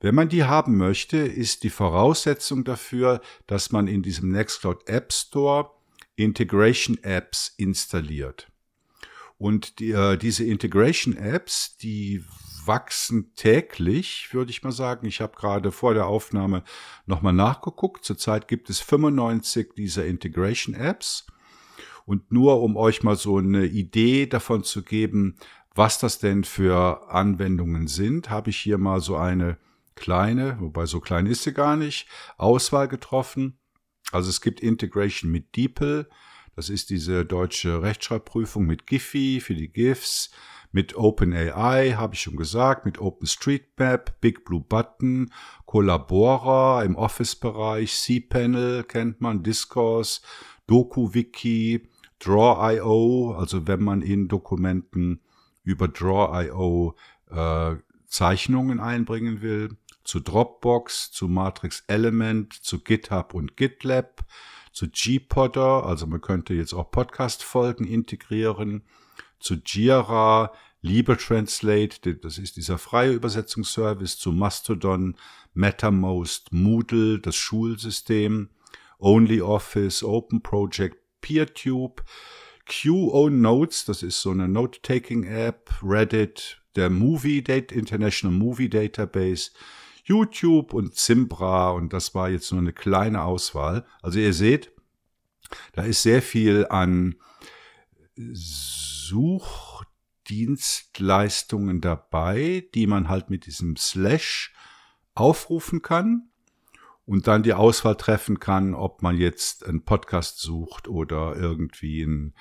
wenn man die haben möchte, ist die Voraussetzung dafür, dass man in diesem Nextcloud App Store Integration Apps installiert. Und die, äh, diese Integration Apps, die wachsen täglich, würde ich mal sagen. Ich habe gerade vor der Aufnahme nochmal nachgeguckt. Zurzeit gibt es 95 dieser Integration Apps. Und nur um euch mal so eine Idee davon zu geben, was das denn für Anwendungen sind, habe ich hier mal so eine kleine, wobei so klein ist sie gar nicht, Auswahl getroffen. Also es gibt Integration mit DeepL, das ist diese deutsche Rechtschreibprüfung mit Giphy für die GIFs, mit OpenAI, habe ich schon gesagt, mit OpenStreetMap, Big Blue Button, Collabora im Office-Bereich, cPanel kennt man, Discourse, DokuWiki, Draw.io, also wenn man in Dokumenten über Draw.io äh, Zeichnungen einbringen will, zu Dropbox, zu Matrix Element, zu GitHub und GitLab, zu Gpodder, also man könnte jetzt auch Podcast-Folgen integrieren, zu Jira, LibreTranslate, das ist dieser freie Übersetzungsservice, zu Mastodon, MetaMost, Moodle, das Schulsystem, OnlyOffice, OpenProject, PeerTube, QO das ist so eine Note-Taking-App, Reddit, der Movie Date, International Movie Database, YouTube und Zimbra und das war jetzt nur eine kleine Auswahl. Also ihr seht, da ist sehr viel an Suchdienstleistungen dabei, die man halt mit diesem Slash aufrufen kann und dann die Auswahl treffen kann, ob man jetzt einen Podcast sucht oder irgendwie ein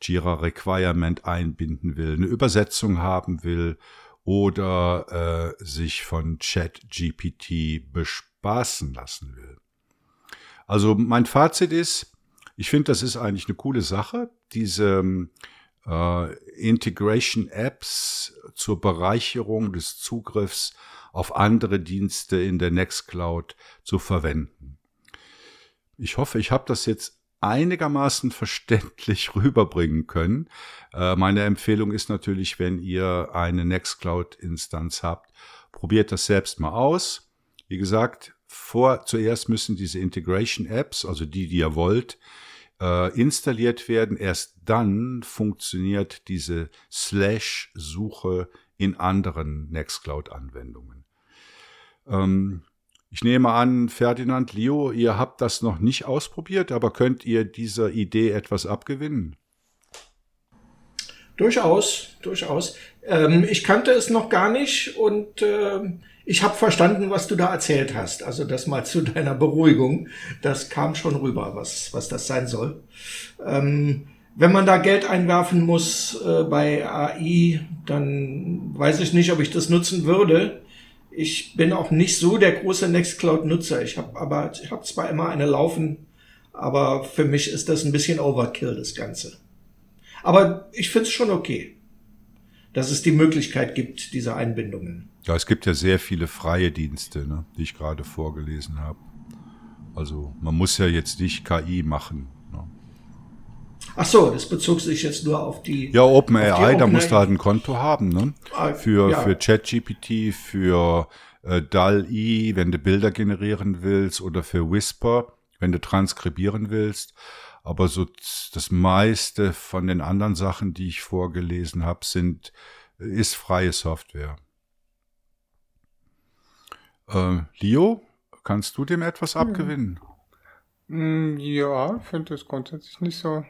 Jira Requirement einbinden will, eine Übersetzung haben will oder äh, sich von ChatGPT bespaßen lassen will. Also mein Fazit ist, ich finde, das ist eigentlich eine coole Sache, diese äh, Integration Apps zur Bereicherung des Zugriffs auf andere Dienste in der Nextcloud zu verwenden. Ich hoffe, ich habe das jetzt einigermaßen verständlich rüberbringen können. Äh, meine Empfehlung ist natürlich, wenn ihr eine Nextcloud-Instanz habt, probiert das selbst mal aus. Wie gesagt, vor, zuerst müssen diese Integration Apps, also die, die ihr wollt, äh, installiert werden. Erst dann funktioniert diese Slash-Suche in anderen Nextcloud-Anwendungen. Ähm, ich nehme an, Ferdinand, Leo, ihr habt das noch nicht ausprobiert, aber könnt ihr dieser Idee etwas abgewinnen? Durchaus, durchaus. Ähm, ich kannte es noch gar nicht und ähm, ich habe verstanden, was du da erzählt hast. Also das mal zu deiner Beruhigung. Das kam schon rüber, was, was das sein soll. Ähm, wenn man da Geld einwerfen muss äh, bei AI, dann weiß ich nicht, ob ich das nutzen würde. Ich bin auch nicht so der große Nextcloud-Nutzer. Ich habe aber, ich habe zwar immer eine laufen, aber für mich ist das ein bisschen Overkill, das Ganze. Aber ich finde es schon okay, dass es die Möglichkeit gibt, diese Einbindungen. Ja, es gibt ja sehr viele freie Dienste, ne, die ich gerade vorgelesen habe. Also man muss ja jetzt nicht KI machen. Ach so, das bezog sich jetzt nur auf die. Ja, OpenAI, Open da musst du halt ein Konto haben, ne? Ah, für ja. für ChatGPT, für äh, DAL-E, wenn du Bilder generieren willst, oder für Whisper, wenn du transkribieren willst. Aber so das meiste von den anderen Sachen, die ich vorgelesen habe, sind ist freie Software. Äh, Leo, kannst du dem etwas hm. abgewinnen? Hm, ja, ich finde das grundsätzlich nicht so,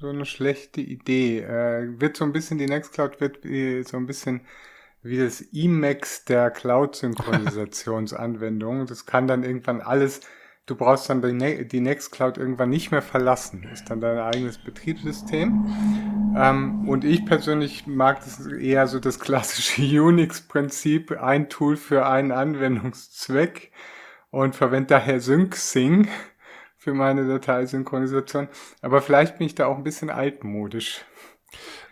so eine schlechte Idee. Äh, wird so ein bisschen, die Nextcloud wird so ein bisschen wie das Emacs der Cloud-Synchronisationsanwendung. das kann dann irgendwann alles du brauchst dann die, ne Nextcloud irgendwann nicht mehr verlassen. Ist dann dein eigenes Betriebssystem. Ähm, und ich persönlich mag das eher so das klassische Unix-Prinzip, ein Tool für einen Anwendungszweck und verwende daher SyncSync für meine Dateisynchronisation. Aber vielleicht bin ich da auch ein bisschen altmodisch.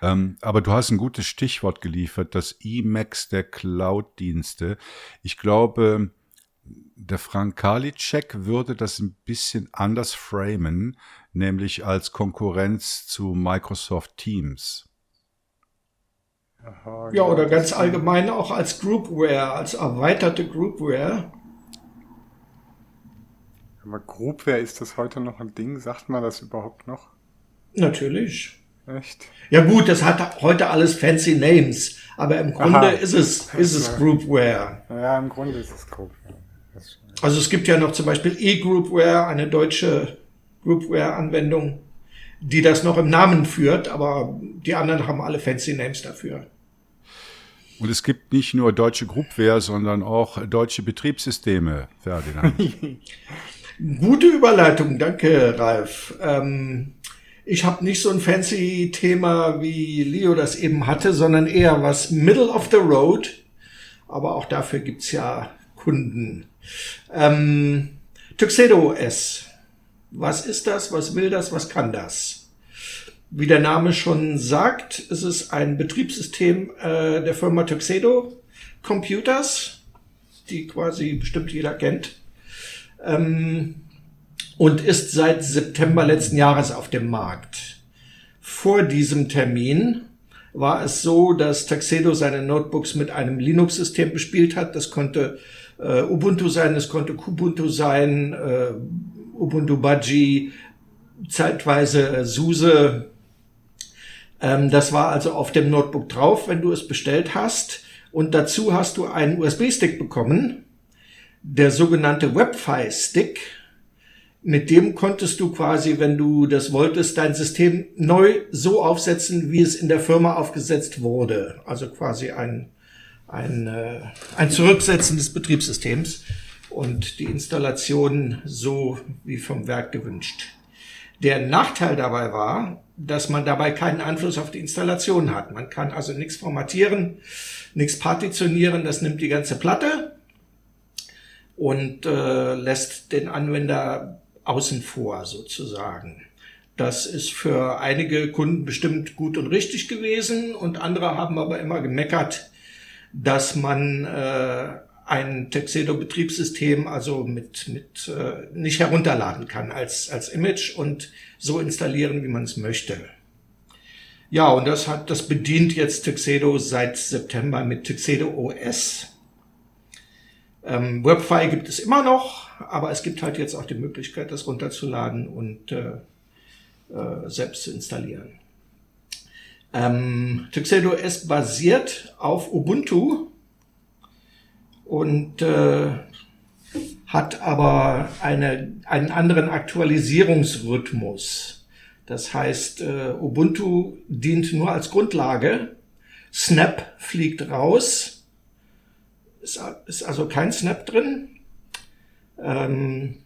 Ähm, aber du hast ein gutes Stichwort geliefert, das Emacs der Cloud-Dienste. Ich glaube, der Frank Karliczek würde das ein bisschen anders framen, nämlich als Konkurrenz zu Microsoft Teams. Aha, ja, oder ganz allgemein auch als Groupware, als erweiterte Groupware. Aber Groupware, ist das heute noch ein Ding? Sagt man das überhaupt noch? Natürlich. Echt? Ja gut, das hat heute alles fancy Names, aber im Grunde Aha. ist es, ist es Groupware. Ja, im Grunde ist es Groupware. Also es gibt ja noch zum Beispiel eGroupware, eine deutsche Groupware-Anwendung, die das noch im Namen führt, aber die anderen haben alle fancy Names dafür. Und es gibt nicht nur deutsche Groupware, sondern auch deutsche Betriebssysteme, Ferdinand. Gute Überleitung, danke, Ralf. Ähm, ich habe nicht so ein fancy Thema, wie Leo das eben hatte, sondern eher was Middle of the Road. Aber auch dafür gibt's ja Kunden. Ähm, Tuxedo OS. Was ist das? Was will das? Was kann das? Wie der Name schon sagt, ist es ein Betriebssystem äh, der Firma Tuxedo Computers, die quasi bestimmt jeder kennt. Ähm, und ist seit September letzten Jahres auf dem Markt. Vor diesem Termin war es so, dass Tuxedo seine Notebooks mit einem Linux-System bespielt hat. Das konnte äh, Ubuntu sein, es konnte Kubuntu sein, äh, Ubuntu Budgie, zeitweise äh, SUSE. Ähm, das war also auf dem Notebook drauf, wenn du es bestellt hast. Und dazu hast du einen USB-Stick bekommen, der sogenannte WebFi-Stick. Mit dem konntest du quasi, wenn du das wolltest, dein System neu so aufsetzen, wie es in der Firma aufgesetzt wurde. Also quasi ein ein, äh, ein Zurücksetzen des Betriebssystems und die Installation so wie vom Werk gewünscht. Der Nachteil dabei war, dass man dabei keinen Einfluss auf die Installation hat. Man kann also nichts formatieren, nichts partitionieren, das nimmt die ganze Platte und äh, lässt den Anwender außen vor sozusagen. Das ist für einige Kunden bestimmt gut und richtig gewesen und andere haben aber immer gemeckert, dass man äh, ein Tuxedo-Betriebssystem also mit, mit äh, nicht herunterladen kann als, als Image und so installieren, wie man es möchte. Ja, und das hat, das bedient jetzt Tuxedo seit September mit Tuxedo OS. Ähm, WebFi gibt es immer noch, aber es gibt halt jetzt auch die Möglichkeit, das runterzuladen und äh, äh, selbst zu installieren. Ähm, Tuxedo S basiert auf Ubuntu und äh, hat aber eine, einen anderen Aktualisierungsrhythmus. Das heißt, äh, Ubuntu dient nur als Grundlage. Snap fliegt raus. Ist, ist also kein Snap drin. Ähm,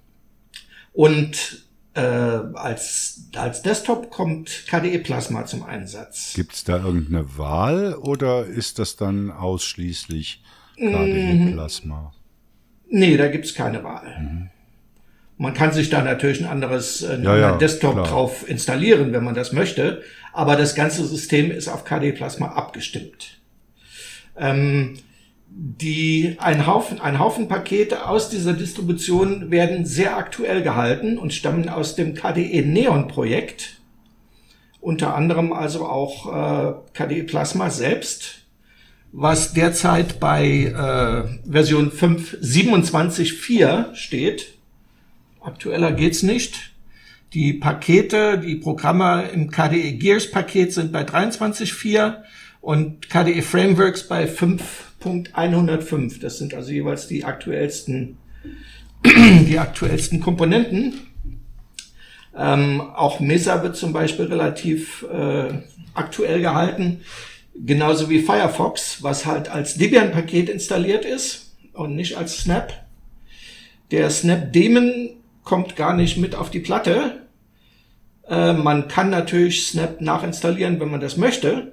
und äh, als, als Desktop kommt KDE Plasma zum Einsatz. Gibt es da irgendeine Wahl oder ist das dann ausschließlich KDE mhm. Plasma? Nee, da gibt's keine Wahl. Mhm. Man kann sich da natürlich ein anderes äh, ja, ja, Desktop klar. drauf installieren, wenn man das möchte, aber das ganze System ist auf KDE Plasma abgestimmt. Ähm, die, ein Haufen, ein Haufen Pakete aus dieser Distribution werden sehr aktuell gehalten und stammen aus dem KDE Neon Projekt. Unter anderem also auch äh, KDE Plasma selbst, was derzeit bei äh, Version 5.27.4 steht. Aktueller geht's nicht. Die Pakete, die Programme im KDE Gears Paket sind bei 23.4 und KDE Frameworks bei 5.105. Das sind also jeweils die aktuellsten, die aktuellsten Komponenten. Ähm, auch Mesa wird zum Beispiel relativ äh, aktuell gehalten, genauso wie Firefox, was halt als Debian-Paket installiert ist und nicht als Snap. Der Snap Daemon kommt gar nicht mit auf die Platte. Äh, man kann natürlich Snap nachinstallieren, wenn man das möchte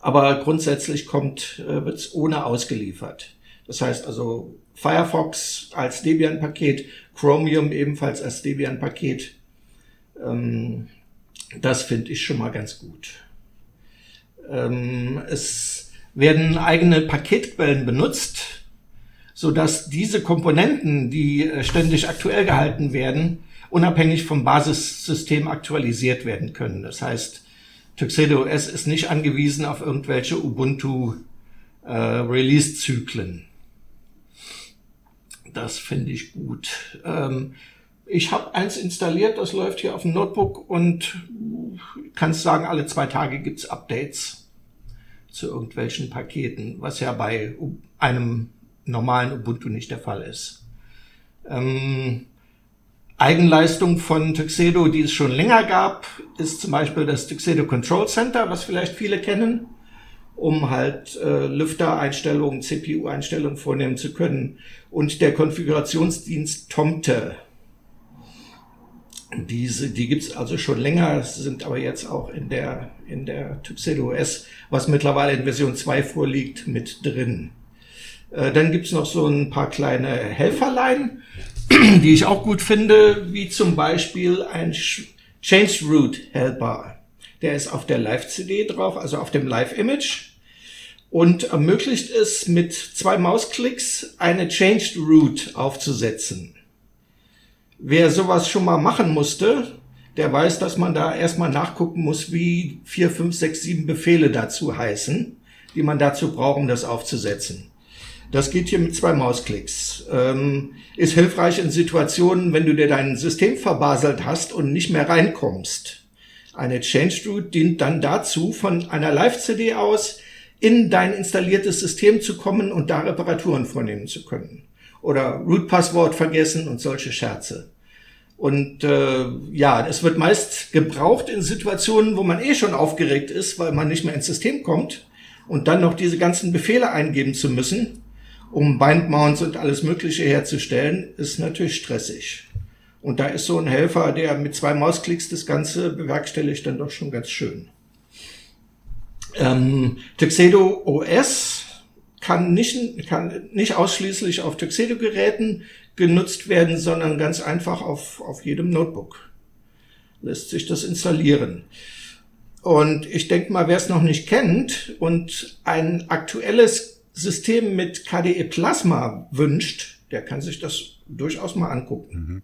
aber grundsätzlich kommt, äh, wird's ohne ausgeliefert. Das heißt also Firefox als Debian-Paket Chromium ebenfalls als Debian-Paket. Ähm, das finde ich schon mal ganz gut. Ähm, es werden eigene Paketquellen benutzt, so dass diese Komponenten, die äh, ständig aktuell gehalten werden, unabhängig vom Basissystem aktualisiert werden können. Das heißt, Tuxedo OS ist nicht angewiesen auf irgendwelche Ubuntu äh, Release-Zyklen. Das finde ich gut. Ähm, ich habe eins installiert, das läuft hier auf dem Notebook und kann sagen, alle zwei Tage gibt's Updates zu irgendwelchen Paketen, was ja bei einem normalen Ubuntu nicht der Fall ist. Ähm, Eigenleistung von Tuxedo, die es schon länger gab, ist zum Beispiel das Tuxedo Control Center, was vielleicht viele kennen, um halt äh, Lüfter-Einstellungen, CPU-Einstellungen vornehmen zu können. Und der Konfigurationsdienst Tomte, diese, die gibt's also schon länger, sind aber jetzt auch in der, in der Tuxedo OS, was mittlerweile in Version 2 vorliegt, mit drin. Äh, dann gibt's noch so ein paar kleine Helferlein, die ich auch gut finde, wie zum Beispiel ein Change Root Helper. Der ist auf der Live-CD drauf, also auf dem Live-Image und ermöglicht es mit zwei Mausklicks eine Changed Root aufzusetzen. Wer sowas schon mal machen musste, der weiß, dass man da erstmal nachgucken muss, wie vier, fünf, sechs, sieben Befehle dazu heißen, die man dazu braucht, um das aufzusetzen. Das geht hier mit zwei Mausklicks. Ähm, ist hilfreich in Situationen, wenn du dir dein System verbaselt hast und nicht mehr reinkommst. Eine Change Root dient dann dazu, von einer Live-CD aus in dein installiertes System zu kommen und da Reparaturen vornehmen zu können oder Root-Passwort vergessen und solche Scherze. Und äh, ja, es wird meist gebraucht in Situationen, wo man eh schon aufgeregt ist, weil man nicht mehr ins System kommt und dann noch diese ganzen Befehle eingeben zu müssen, um Bindmounts und alles Mögliche herzustellen, ist natürlich stressig. Und da ist so ein Helfer, der mit zwei Mausklicks das Ganze bewerkstelligt, dann doch schon ganz schön. Ähm, Tuxedo OS kann nicht, kann nicht ausschließlich auf Tuxedo-Geräten genutzt werden, sondern ganz einfach auf, auf jedem Notebook lässt sich das installieren. Und ich denke mal, wer es noch nicht kennt und ein aktuelles System mit KDE Plasma wünscht, der kann sich das durchaus mal angucken. Mhm.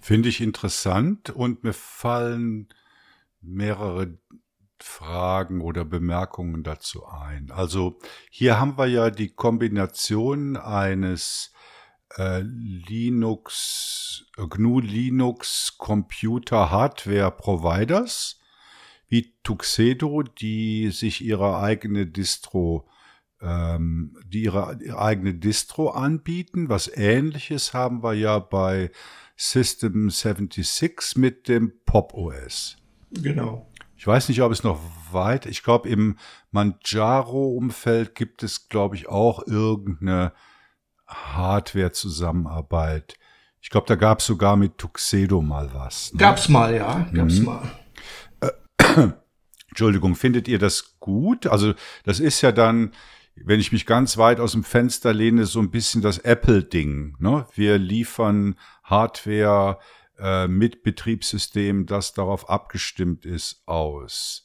Finde ich interessant und mir fallen mehrere Fragen oder Bemerkungen dazu ein. Also hier haben wir ja die Kombination eines äh, Linux, GNU Linux Computer Hardware Providers wie Tuxedo, die sich ihre eigene Distro ähm, die ihre, ihre eigene Distro anbieten. Was ähnliches haben wir ja bei System 76 mit dem Pop OS. Genau. Ich weiß nicht, ob es noch weit, ich glaube im Manjaro-Umfeld gibt es, glaube ich, auch irgendeine Hardware-Zusammenarbeit. Ich glaube, da gab es sogar mit Tuxedo mal was. Ne? Gab's mal, ja, gab's mhm. mal. Äh, Entschuldigung, findet ihr das gut? Also das ist ja dann, wenn ich mich ganz weit aus dem Fenster lehne, so ein bisschen das Apple-Ding. Ne? Wir liefern Hardware äh, mit Betriebssystem, das darauf abgestimmt ist, aus.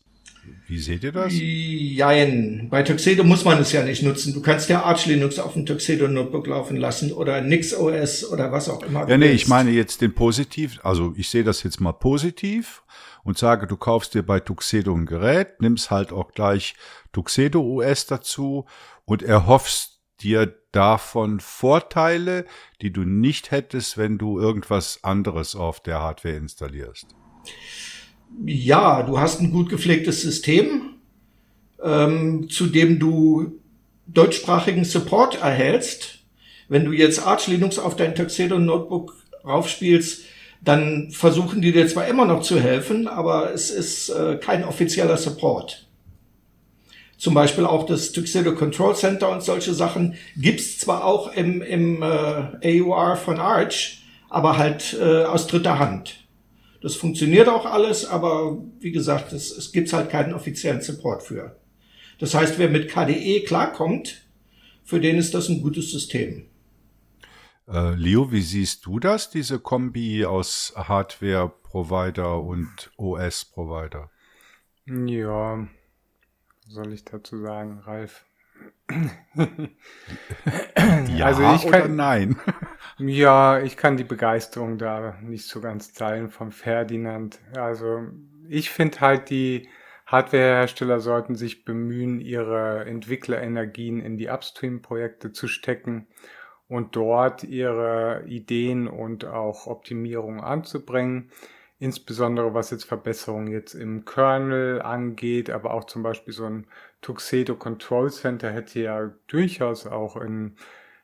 Wie seht ihr das? Jein. Bei Tuxedo muss man es ja nicht nutzen. Du kannst ja Arch Linux auf dem Tuxedo Notebook laufen lassen oder Nix OS oder was auch immer. Ja, nee, ich meine jetzt den positiv. Also ich sehe das jetzt mal positiv und sage, du kaufst dir bei Tuxedo ein Gerät, nimmst halt auch gleich Tuxedo OS dazu und erhoffst dir davon Vorteile, die du nicht hättest, wenn du irgendwas anderes auf der Hardware installierst? Ja, du hast ein gut gepflegtes System, ähm, zu dem du deutschsprachigen Support erhältst. Wenn du jetzt Arch Linux auf dein Tuxedo Notebook raufspielst, dann versuchen die dir zwar immer noch zu helfen, aber es ist äh, kein offizieller Support. Zum Beispiel auch das Tuxedo Control Center und solche Sachen gibt's zwar auch im, im äh, AUR von Arch, aber halt äh, aus dritter Hand. Das funktioniert auch alles, aber wie gesagt, es, es gibt halt keinen offiziellen Support für. Das heißt, wer mit KDE klarkommt, für den ist das ein gutes System. Äh, Leo, wie siehst du das, diese Kombi aus Hardware-Provider und OS-Provider? Ja, soll ich dazu sagen, Ralf? ja also ich kann, oder nein? ja, ich kann die Begeisterung da nicht so ganz teilen vom Ferdinand. Also ich finde halt, die Hardwarehersteller sollten sich bemühen, ihre Entwicklerenergien in die Upstream-Projekte zu stecken und dort ihre Ideen und auch Optimierungen anzubringen insbesondere was jetzt Verbesserungen jetzt im Kernel angeht, aber auch zum Beispiel so ein Tuxedo Control Center hätte ja durchaus auch in,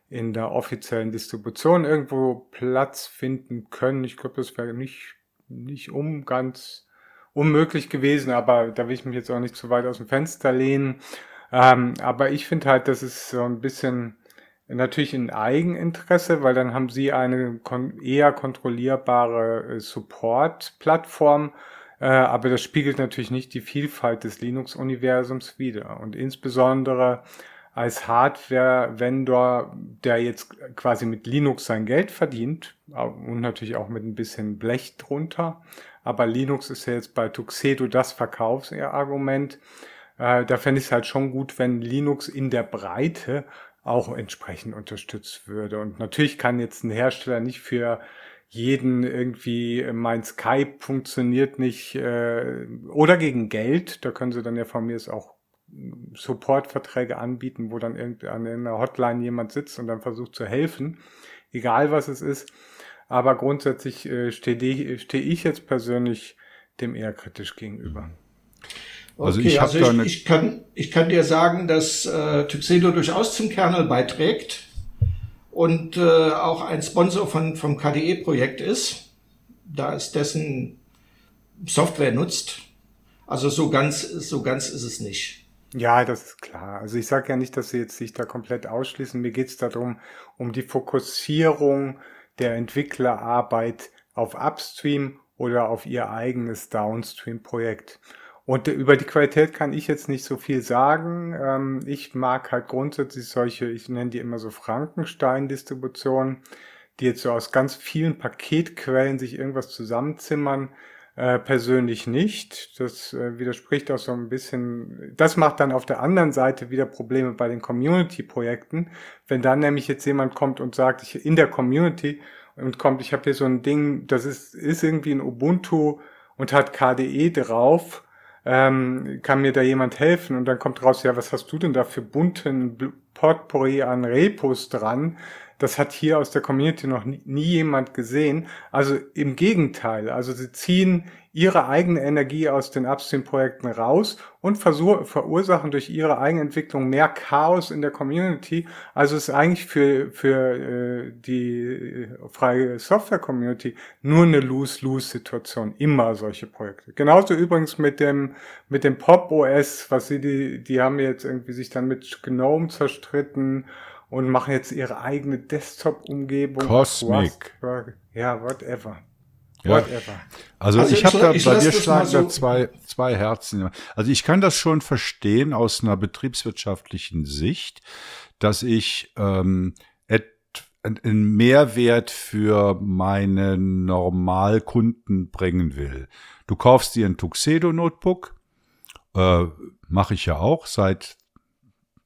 in der offiziellen Distribution irgendwo Platz finden können. Ich glaube, das wäre nicht, nicht um ganz unmöglich gewesen, aber da will ich mich jetzt auch nicht zu weit aus dem Fenster lehnen. Ähm, aber ich finde halt, das ist so ein bisschen natürlich in Eigeninteresse, weil dann haben sie eine kon eher kontrollierbare äh, Support-Plattform, äh, aber das spiegelt natürlich nicht die Vielfalt des Linux-Universums wider. Und insbesondere als Hardware-Vendor, der jetzt quasi mit Linux sein Geld verdient und natürlich auch mit ein bisschen Blech drunter, aber Linux ist ja jetzt bei Tuxedo das Verkaufsargument. Äh, da fände ich es halt schon gut, wenn Linux in der Breite auch entsprechend unterstützt würde. Und natürlich kann jetzt ein Hersteller nicht für jeden irgendwie äh, mein Skype funktioniert nicht äh, oder gegen Geld. Da können sie dann ja von mir auch hm, Supportverträge anbieten, wo dann irgendwie an einer Hotline jemand sitzt und dann versucht zu helfen, egal was es ist. Aber grundsätzlich äh, stehe steh ich jetzt persönlich dem eher kritisch gegenüber. Also okay, ich, also ich, ich, kann, ich kann dir sagen, dass äh, Tuxedo durchaus zum Kernel beiträgt und äh, auch ein Sponsor von, vom KDE-Projekt ist, da es dessen Software nutzt. Also so ganz, so ganz ist es nicht. Ja, das ist klar. Also ich sage ja nicht, dass sie jetzt sich da komplett ausschließen. Mir geht es darum, um die Fokussierung der Entwicklerarbeit auf Upstream oder auf ihr eigenes Downstream-Projekt. Und über die Qualität kann ich jetzt nicht so viel sagen. Ähm, ich mag halt grundsätzlich solche, ich nenne die immer so Frankenstein-Distributionen, die jetzt so aus ganz vielen Paketquellen sich irgendwas zusammenzimmern. Äh, persönlich nicht. Das äh, widerspricht auch so ein bisschen. Das macht dann auf der anderen Seite wieder Probleme bei den Community-Projekten. Wenn dann nämlich jetzt jemand kommt und sagt, ich in der Community und kommt, ich habe hier so ein Ding, das ist, ist irgendwie ein Ubuntu und hat KDE drauf ähm, kann mir da jemand helfen? Und dann kommt raus, ja, was hast du denn da für bunten Potpourri an Repos dran? Das hat hier aus der Community noch nie, nie jemand gesehen. Also im Gegenteil. Also sie ziehen ihre eigene Energie aus den Upstream-Projekten raus und verursachen durch ihre Eigenentwicklung mehr Chaos in der Community. Also es ist eigentlich für, für äh, die äh, freie Software-Community nur eine Lose-Lose-Situation. Immer solche Projekte. Genauso übrigens mit dem, mit dem Pop-OS, was sie, die, die haben jetzt irgendwie sich dann mit GNOME zerstritten und machen jetzt ihre eigene Desktop-Umgebung. Cosmic. Ja, whatever. Ja. Also, also, ich, ich habe da, bei dir schlagen so da zwei, zwei Herzen. Also ich kann das schon verstehen aus einer betriebswirtschaftlichen Sicht, dass ich ähm, einen Mehrwert für meine Normalkunden bringen will. Du kaufst dir ein Tuxedo-Notebook, äh, mache ich ja auch seit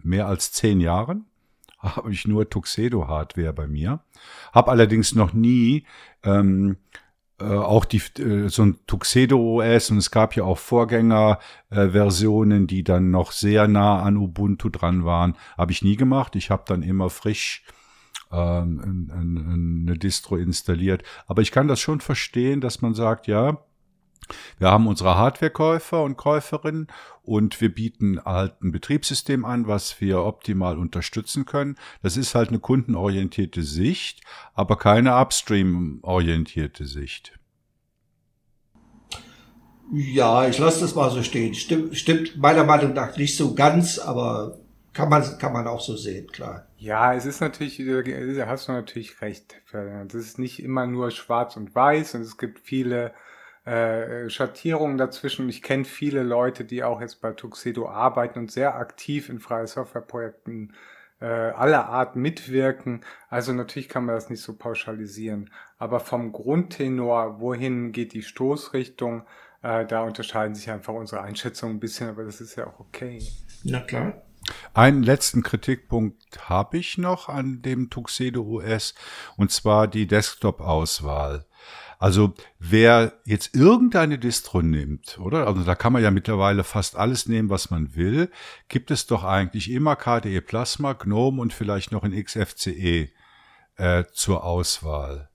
mehr als zehn Jahren habe ich nur Tuxedo-Hardware bei mir. Habe allerdings noch nie ähm, äh, auch die, äh, so ein Tuxedo OS und es gab ja auch Vorgängerversionen, äh, die dann noch sehr nah an Ubuntu dran waren. Habe ich nie gemacht. Ich habe dann immer frisch ähm, eine Distro installiert. Aber ich kann das schon verstehen, dass man sagt, ja, wir haben unsere Hardwarekäufer und Käuferinnen und wir bieten halt ein Betriebssystem an, was wir optimal unterstützen können. Das ist halt eine kundenorientierte Sicht, aber keine upstream-orientierte Sicht. Ja, ich lasse das mal so stehen. Stimmt, stimmt meiner Meinung nach nicht so ganz, aber kann man, kann man auch so sehen, klar. Ja, es ist natürlich, da hast du natürlich recht. Es ist nicht immer nur schwarz und weiß und es gibt viele äh, Schattierungen dazwischen. Ich kenne viele Leute, die auch jetzt bei Tuxedo arbeiten und sehr aktiv in freie Softwareprojekten äh, aller Art mitwirken. Also natürlich kann man das nicht so pauschalisieren. Aber vom Grundtenor, wohin geht die Stoßrichtung, äh, da unterscheiden sich einfach unsere Einschätzungen ein bisschen, aber das ist ja auch okay. Na klar. Einen letzten Kritikpunkt habe ich noch an dem Tuxedo OS, und zwar die Desktop-Auswahl. Also wer jetzt irgendeine Distro nimmt, oder? Also da kann man ja mittlerweile fast alles nehmen, was man will. Gibt es doch eigentlich immer KDE Plasma, GNOME und vielleicht noch ein XFCE äh, zur Auswahl.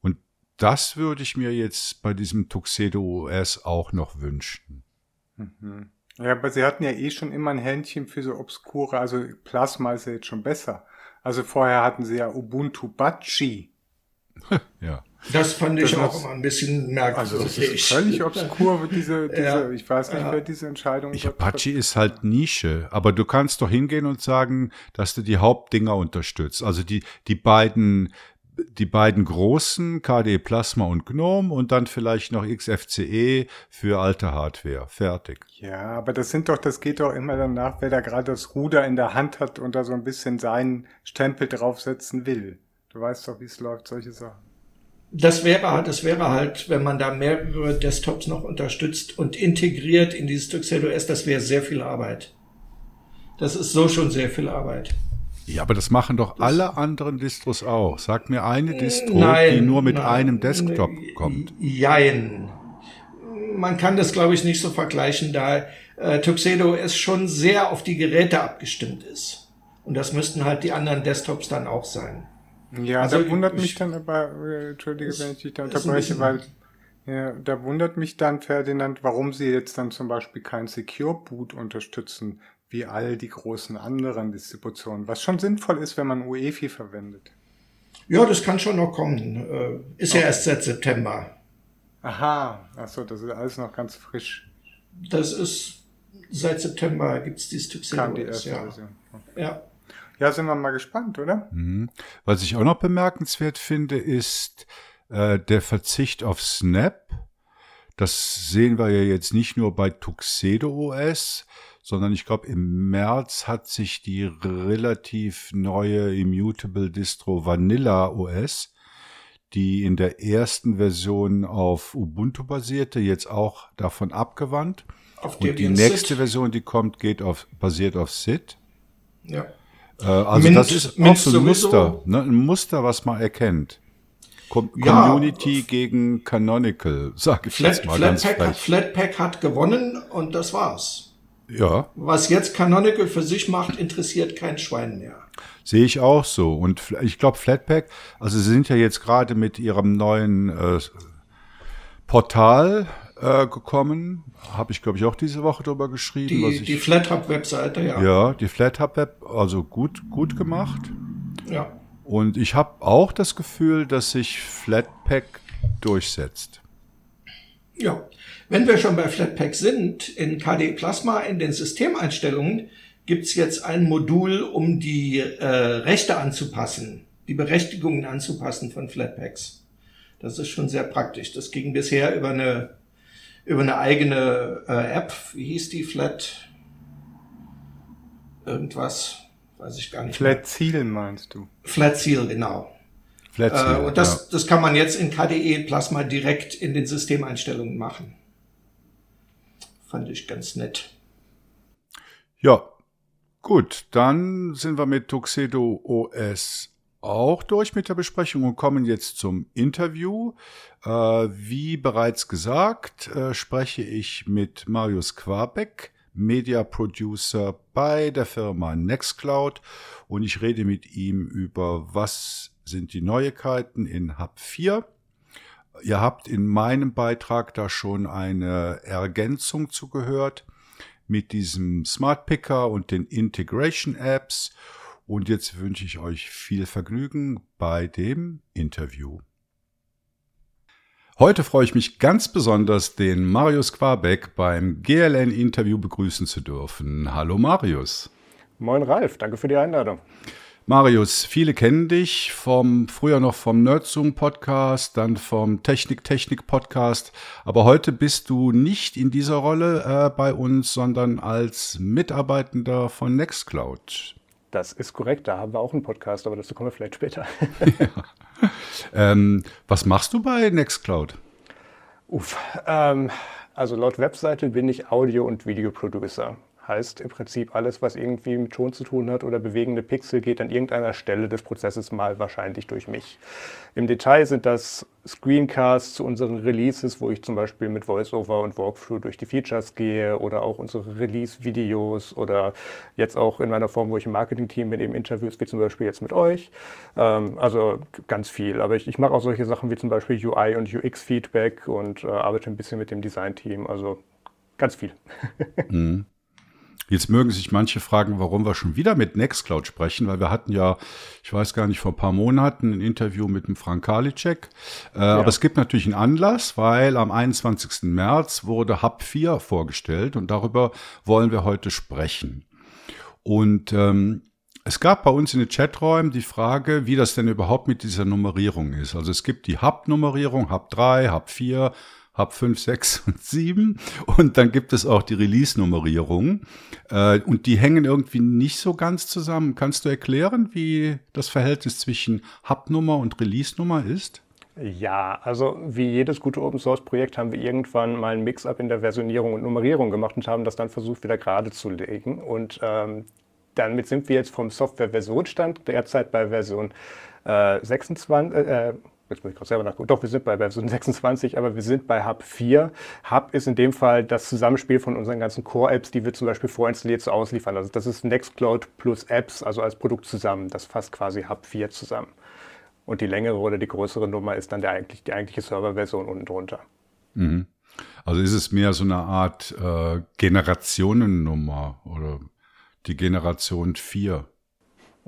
Und das würde ich mir jetzt bei diesem Tuxedo OS auch noch wünschen. Mhm. Ja, aber sie hatten ja eh schon immer ein Händchen für so obskure, also Plasma ist ja jetzt schon besser. Also vorher hatten sie ja Ubuntu Bachi. ja. Das fand ich das auch immer ein bisschen merkwürdig. Also das ist völlig obskur, diese, diese ja, ich weiß nicht, ja. wer diese Entscheidung ich, Apache ist halt Nische, aber du kannst doch hingehen und sagen, dass du die Hauptdinger unterstützt. Also die, die beiden, die beiden großen, KDE Plasma und GNOME und dann vielleicht noch XFCE für alte Hardware. Fertig. Ja, aber das sind doch, das geht doch immer danach, wer da gerade das Ruder in der Hand hat und da so ein bisschen seinen Stempel draufsetzen will. Du weißt doch, wie es läuft, solche Sachen. Das wäre halt, das wäre halt, wenn man da mehrere Desktops noch unterstützt und integriert in dieses Tuxedo S, das wäre sehr viel Arbeit. Das ist so schon sehr viel Arbeit. Ja, aber das machen doch das alle anderen Distros auch. Sag mir eine Distro, nein, die nur mit nein, einem Desktop kommt. Jein. Man kann das, glaube ich, nicht so vergleichen, da äh, Tuxedo S schon sehr auf die Geräte abgestimmt ist. Und das müssten halt die anderen Desktops dann auch sein. Ja, also da wundert ich, mich dann aber, äh, entschuldige, wenn ich dich da unterbreche, weil ja, da wundert mich dann, Ferdinand, warum sie jetzt dann zum Beispiel kein Secure Boot unterstützen, wie all die großen anderen Distributionen, was schon sinnvoll ist, wenn man UEFI verwendet. Ja, das kann schon noch kommen. Äh, ist okay. ja erst seit September. Aha, achso, das ist alles noch ganz frisch. Das ist seit September gibt's die Stück Kam die erste ja. Version. Okay. Ja. Ja, sind wir mal gespannt, oder? Mhm. Was ich auch noch bemerkenswert finde, ist äh, der Verzicht auf Snap. Das sehen wir ja jetzt nicht nur bei Tuxedo OS, sondern ich glaube, im März hat sich die relativ neue Immutable Distro Vanilla OS, die in der ersten Version auf Ubuntu basierte, jetzt auch davon abgewandt. Auf Und die nächste Sit. Version, die kommt, geht auf, basiert auf SID. Ja. Äh, also Mint, das ist Mint auch so ein Muster, ne? ein Muster, was man erkennt. Com ja, Community gegen Canonical, sag ich Flat, jetzt mal Flatpak, ganz frech. Flatpak hat gewonnen und das war's. Ja. Was jetzt Canonical für sich macht, interessiert kein Schwein mehr. Sehe ich auch so. Und ich glaube, Flatpak, also sie sind ja jetzt gerade mit ihrem neuen äh, Portal äh, gekommen. Habe ich, glaube ich, auch diese Woche drüber geschrieben. Die, ich, die FlatHub-Webseite, ja. Ja, die FlatHub-Web, also gut, gut gemacht. Ja. Und ich habe auch das Gefühl, dass sich Flatpak durchsetzt. Ja, wenn wir schon bei Flatpak sind, in KDE Plasma in den Systemeinstellungen gibt's jetzt ein Modul, um die äh, Rechte anzupassen, die Berechtigungen anzupassen von Flatpaks. Das ist schon sehr praktisch. Das ging bisher über eine über eine eigene äh, App, wie hieß die, Flat, irgendwas, weiß ich gar nicht. Flat Seal meinst du? Flat Seal, genau. Flat Seal, äh, und das, ja. das kann man jetzt in KDE Plasma direkt in den Systemeinstellungen machen. Fand ich ganz nett. Ja, gut, dann sind wir mit Tuxedo OS auch durch mit der Besprechung und kommen jetzt zum Interview. Äh, wie bereits gesagt, äh, spreche ich mit Marius Quabeck, Media Producer bei der Firma Nextcloud und ich rede mit ihm über was sind die Neuigkeiten in Hub 4. Ihr habt in meinem Beitrag da schon eine Ergänzung zugehört mit diesem Smart Picker und den Integration Apps und jetzt wünsche ich euch viel Vergnügen bei dem Interview. Heute freue ich mich ganz besonders, den Marius Quabeck beim GLN-Interview begrüßen zu dürfen. Hallo Marius. Moin Ralf, danke für die Einladung. Marius, viele kennen dich vom früher noch vom Nerdzoom Podcast, dann vom Technik Technik Podcast, aber heute bist du nicht in dieser Rolle äh, bei uns, sondern als Mitarbeitender von Nextcloud. Das ist korrekt, da haben wir auch einen Podcast, aber dazu kommen wir vielleicht später. ja. Ähm, was machst du bei Nextcloud? Uff, ähm, also laut Webseite bin ich Audio- und Videoproducer. Heißt im Prinzip alles, was irgendwie mit Ton zu tun hat oder bewegende Pixel, geht an irgendeiner Stelle des Prozesses mal wahrscheinlich durch mich. Im Detail sind das Screencasts zu unseren Releases, wo ich zum Beispiel mit VoiceOver und Walkthrough durch die Features gehe oder auch unsere Release-Videos oder jetzt auch in meiner Form, wo ich im Marketing-Team bin, eben Interviews wie zum Beispiel jetzt mit euch. Ähm, also ganz viel. Aber ich, ich mache auch solche Sachen wie zum Beispiel UI und UX-Feedback und äh, arbeite ein bisschen mit dem Design-Team. Also ganz viel. Mhm. Jetzt mögen sich manche fragen, warum wir schon wieder mit Nextcloud sprechen, weil wir hatten ja, ich weiß gar nicht, vor ein paar Monaten ein Interview mit dem Frank Karliczek. Äh, ja. Aber es gibt natürlich einen Anlass, weil am 21. März wurde Hub 4 vorgestellt und darüber wollen wir heute sprechen. Und ähm, es gab bei uns in den Chaträumen die Frage, wie das denn überhaupt mit dieser Nummerierung ist. Also es gibt die Hub-Nummerierung, Hub 3, Hub 4, Hub 5, 6 und 7. Und dann gibt es auch die Release-Nummerierung. Äh, und die hängen irgendwie nicht so ganz zusammen. Kannst du erklären, wie das Verhältnis zwischen Hub-Nummer und Release-Nummer ist? Ja, also wie jedes gute Open Source Projekt haben wir irgendwann mal ein Mix-up in der Versionierung und Nummerierung gemacht und haben das dann versucht wieder gerade zu legen. Und ähm, damit sind wir jetzt vom Software-Versionsstand derzeit bei Version äh, 26, äh, jetzt muss ich gerade selber nachgucken, doch, wir sind bei Version 26, aber wir sind bei Hub 4. Hub ist in dem Fall das Zusammenspiel von unseren ganzen Core-Apps, die wir zum Beispiel vorinstalliert so ausliefern. Also das ist Nextcloud plus Apps, also als Produkt zusammen. Das fasst quasi Hub 4 zusammen. Und die längere oder die größere Nummer ist dann der eigentlich, die eigentliche Serverversion unten drunter. Mhm. Also ist es mehr so eine Art äh, Generationennummer oder die Generation 4?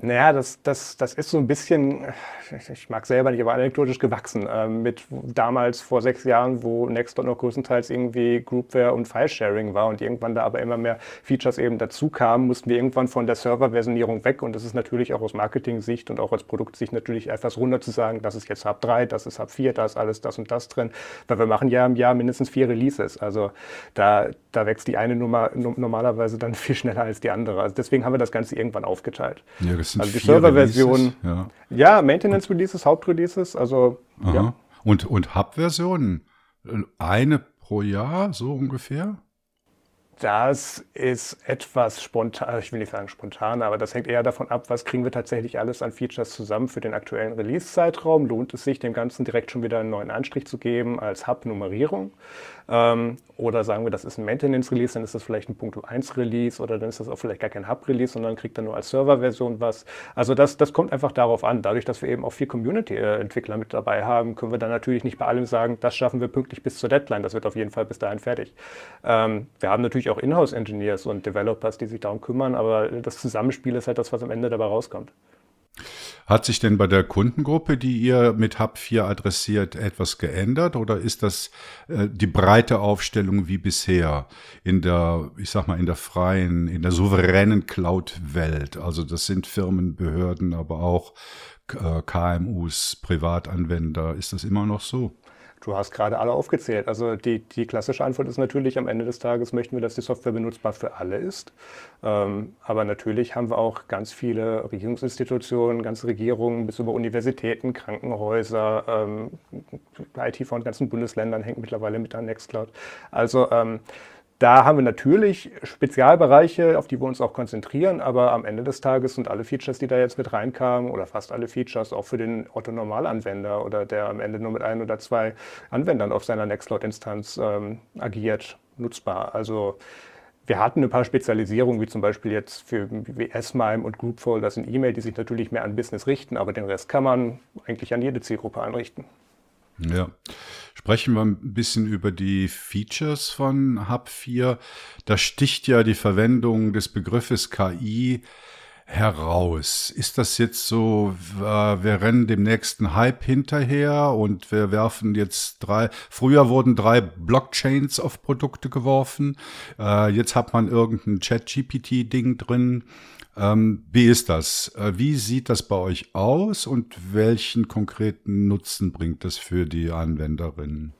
Naja, das, das, das ist so ein bisschen, ich mag selber nicht, aber anekdotisch gewachsen. Äh, mit damals vor sechs Jahren, wo Nextcloud noch größtenteils irgendwie Groupware und File-Sharing war und irgendwann da aber immer mehr Features eben dazu kamen, mussten wir irgendwann von der Server-Versionierung weg. Und das ist natürlich auch aus Marketing-Sicht und auch als Produktsicht natürlich etwas runter zu sagen, das ist jetzt Hub 3, das ist Hub 4, da ist alles das und das drin. Weil wir machen ja im Jahr mindestens vier Releases. Also da, da wächst die eine Nummer normalerweise dann viel schneller als die andere. Also deswegen haben wir das Ganze irgendwann aufgeteilt. Ja, sind also die Server-Version. Ja. ja, Maintenance-Releases, Hauptreleases, also Aha. ja. Und, und Hub-Versionen? Eine pro Jahr, so ungefähr? Das ist etwas spontan, ich will nicht sagen spontan, aber das hängt eher davon ab, was kriegen wir tatsächlich alles an Features zusammen für den aktuellen Release-Zeitraum. Lohnt es sich, dem Ganzen direkt schon wieder einen neuen Anstrich zu geben als Hub-Nummerierung? Ähm, oder sagen wir, das ist ein Maintenance-Release, dann ist das vielleicht ein Punkt 1-Release oder dann ist das auch vielleicht gar kein Hub-Release, sondern kriegt dann nur als Server-Version was. Also das, das kommt einfach darauf an. Dadurch, dass wir eben auch viel Community-Entwickler mit dabei haben, können wir dann natürlich nicht bei allem sagen, das schaffen wir pünktlich bis zur Deadline. Das wird auf jeden Fall bis dahin fertig. Ähm, wir haben natürlich auch Inhouse-Engineers und Developers, die sich darum kümmern, aber das Zusammenspiel ist halt das, was am Ende dabei rauskommt. Hat sich denn bei der Kundengruppe, die ihr mit Hub 4 adressiert, etwas geändert oder ist das äh, die breite Aufstellung wie bisher in der, ich sag mal, in der freien, in der souveränen Cloud-Welt? Also das sind Firmen, Behörden, aber auch äh, KMUs, Privatanwender. Ist das immer noch so? Du hast gerade alle aufgezählt. Also die, die klassische Antwort ist natürlich, am Ende des Tages möchten wir, dass die Software benutzbar für alle ist. Ähm, aber natürlich haben wir auch ganz viele Regierungsinstitutionen, ganze Regierungen bis über Universitäten, Krankenhäuser, ähm, IT von ganzen Bundesländern hängt mittlerweile mit an Nextcloud. Also ähm, da haben wir natürlich Spezialbereiche, auf die wir uns auch konzentrieren, aber am Ende des Tages sind alle Features, die da jetzt mit reinkamen, oder fast alle Features, auch für den Otto-Normalanwender oder der am Ende nur mit ein oder zwei Anwendern auf seiner Nextcloud-Instanz ähm, agiert, nutzbar. Also wir hatten ein paar Spezialisierungen, wie zum Beispiel jetzt für S-MIME und Groupfolders in E-Mail, die sich natürlich mehr an Business richten, aber den Rest kann man eigentlich an jede Zielgruppe einrichten. Ja. Sprechen wir ein bisschen über die Features von Hub 4. Da sticht ja die Verwendung des Begriffes KI heraus. Ist das jetzt so, äh, wir rennen dem nächsten Hype hinterher und wir werfen jetzt drei, früher wurden drei Blockchains auf Produkte geworfen, äh, jetzt hat man irgendein Chat-GPT-Ding drin ähm, wie ist das? Äh, wie sieht das bei euch aus und welchen konkreten Nutzen bringt das für die Anwenderinnen?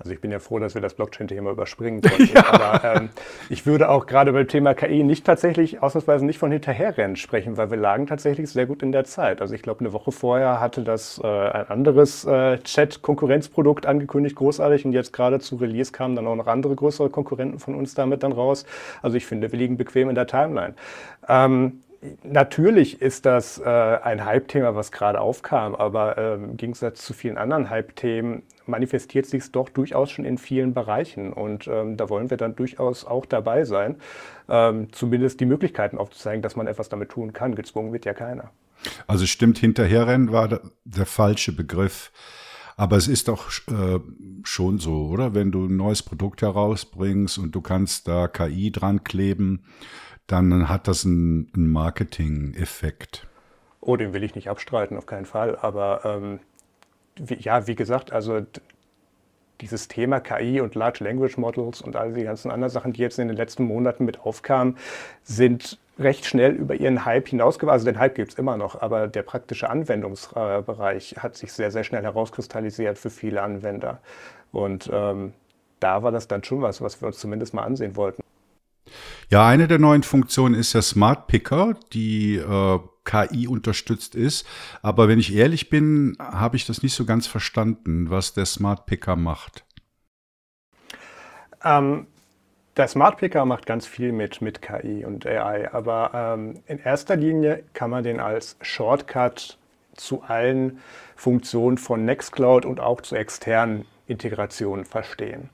Also ich bin ja froh, dass wir das Blockchain-Thema überspringen konnten. Ja. Aber ähm, ich würde auch gerade beim Thema KI nicht tatsächlich, ausnahmsweise nicht von hinterherrennen sprechen, weil wir lagen tatsächlich sehr gut in der Zeit. Also ich glaube, eine Woche vorher hatte das äh, ein anderes äh, Chat-Konkurrenzprodukt angekündigt, großartig. Und jetzt gerade zu Release kamen dann auch noch andere größere Konkurrenten von uns damit dann raus. Also ich finde, wir liegen bequem in der Timeline. Ähm, Natürlich ist das äh, ein Hype-Thema, was gerade aufkam, aber ähm, im Gegensatz zu vielen anderen Hype-Themen manifestiert sich es doch durchaus schon in vielen Bereichen. Und ähm, da wollen wir dann durchaus auch dabei sein, ähm, zumindest die Möglichkeiten aufzuzeigen, dass man etwas damit tun kann. Gezwungen wird ja keiner. Also stimmt, hinterherrennen war der, der falsche Begriff. Aber es ist doch äh, schon so, oder? Wenn du ein neues Produkt herausbringst und du kannst da KI dran kleben, dann hat das einen, Marketing-Effekt. Oh, den will ich nicht abstreiten, auf keinen Fall. Aber ähm, wie, ja, wie gesagt, also dieses Thema KI und Large Language Models und all die ganzen anderen Sachen, die jetzt in den letzten Monaten mit aufkamen, sind recht schnell über ihren Hype hinausgewachsen. Also den Hype gibt es immer noch, aber der praktische Anwendungsbereich hat sich sehr, sehr schnell herauskristallisiert für viele Anwender. Und ähm, da war das dann schon was, was wir uns zumindest mal ansehen wollten. Ja, eine der neuen Funktionen ist der Smart Picker, die äh, KI unterstützt ist. Aber wenn ich ehrlich bin, habe ich das nicht so ganz verstanden, was der Smart Picker macht. Ähm, der Smart Picker macht ganz viel mit, mit KI und AI, aber ähm, in erster Linie kann man den als Shortcut zu allen Funktionen von Nextcloud und auch zu externen Integrationen verstehen.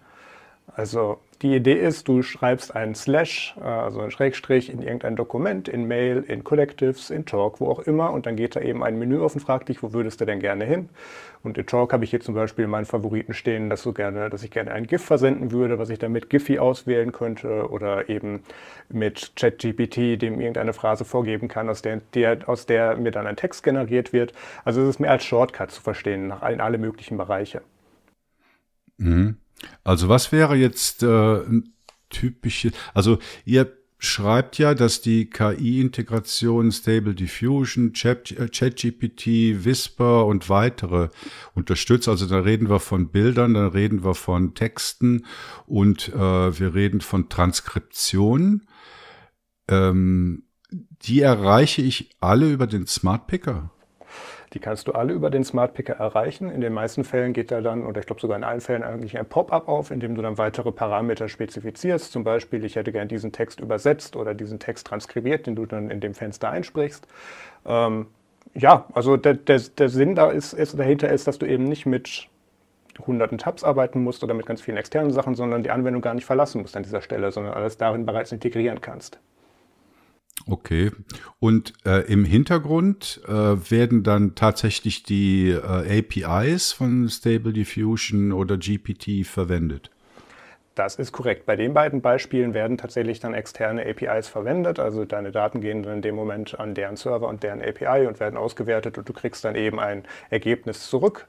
Also die Idee ist, du schreibst einen Slash, äh, also einen Schrägstrich in irgendein Dokument, in Mail, in Collectives, in Talk, wo auch immer und dann geht da eben ein Menü auf und fragt dich, wo würdest du denn gerne hin? Und in Talk habe ich hier zum Beispiel meinen Favoriten stehen, dass, du gerne, dass ich gerne ein GIF versenden würde, was ich dann mit Giphy auswählen könnte oder eben mit ChatGPT, dem irgendeine Phrase vorgeben kann, aus der, der, aus der mir dann ein Text generiert wird. Also es ist mehr als Shortcut zu verstehen, nach in alle möglichen Bereiche. Mhm. Also was wäre jetzt äh, ein typisches, also ihr schreibt ja, dass die KI-Integration Stable Diffusion, ChatGPT, äh, Whisper und weitere unterstützt. Also da reden wir von Bildern, da reden wir von Texten und äh, wir reden von Transkription. Ähm, die erreiche ich alle über den Smart Picker. Die kannst du alle über den Smart Picker erreichen. In den meisten Fällen geht da dann, oder ich glaube sogar in allen Fällen, eigentlich ein Pop-up auf, in dem du dann weitere Parameter spezifizierst. Zum Beispiel, ich hätte gern diesen Text übersetzt oder diesen Text transkribiert, den du dann in dem Fenster einsprichst. Ähm, ja, also der, der, der Sinn da ist, ist, dahinter ist, dass du eben nicht mit hunderten Tabs arbeiten musst oder mit ganz vielen externen Sachen, sondern die Anwendung gar nicht verlassen musst an dieser Stelle, sondern alles darin bereits integrieren kannst. Okay. Und äh, im Hintergrund äh, werden dann tatsächlich die äh, APIs von Stable Diffusion oder GPT verwendet? Das ist korrekt. Bei den beiden Beispielen werden tatsächlich dann externe APIs verwendet. Also deine Daten gehen dann in dem Moment an deren Server und deren API und werden ausgewertet und du kriegst dann eben ein Ergebnis zurück.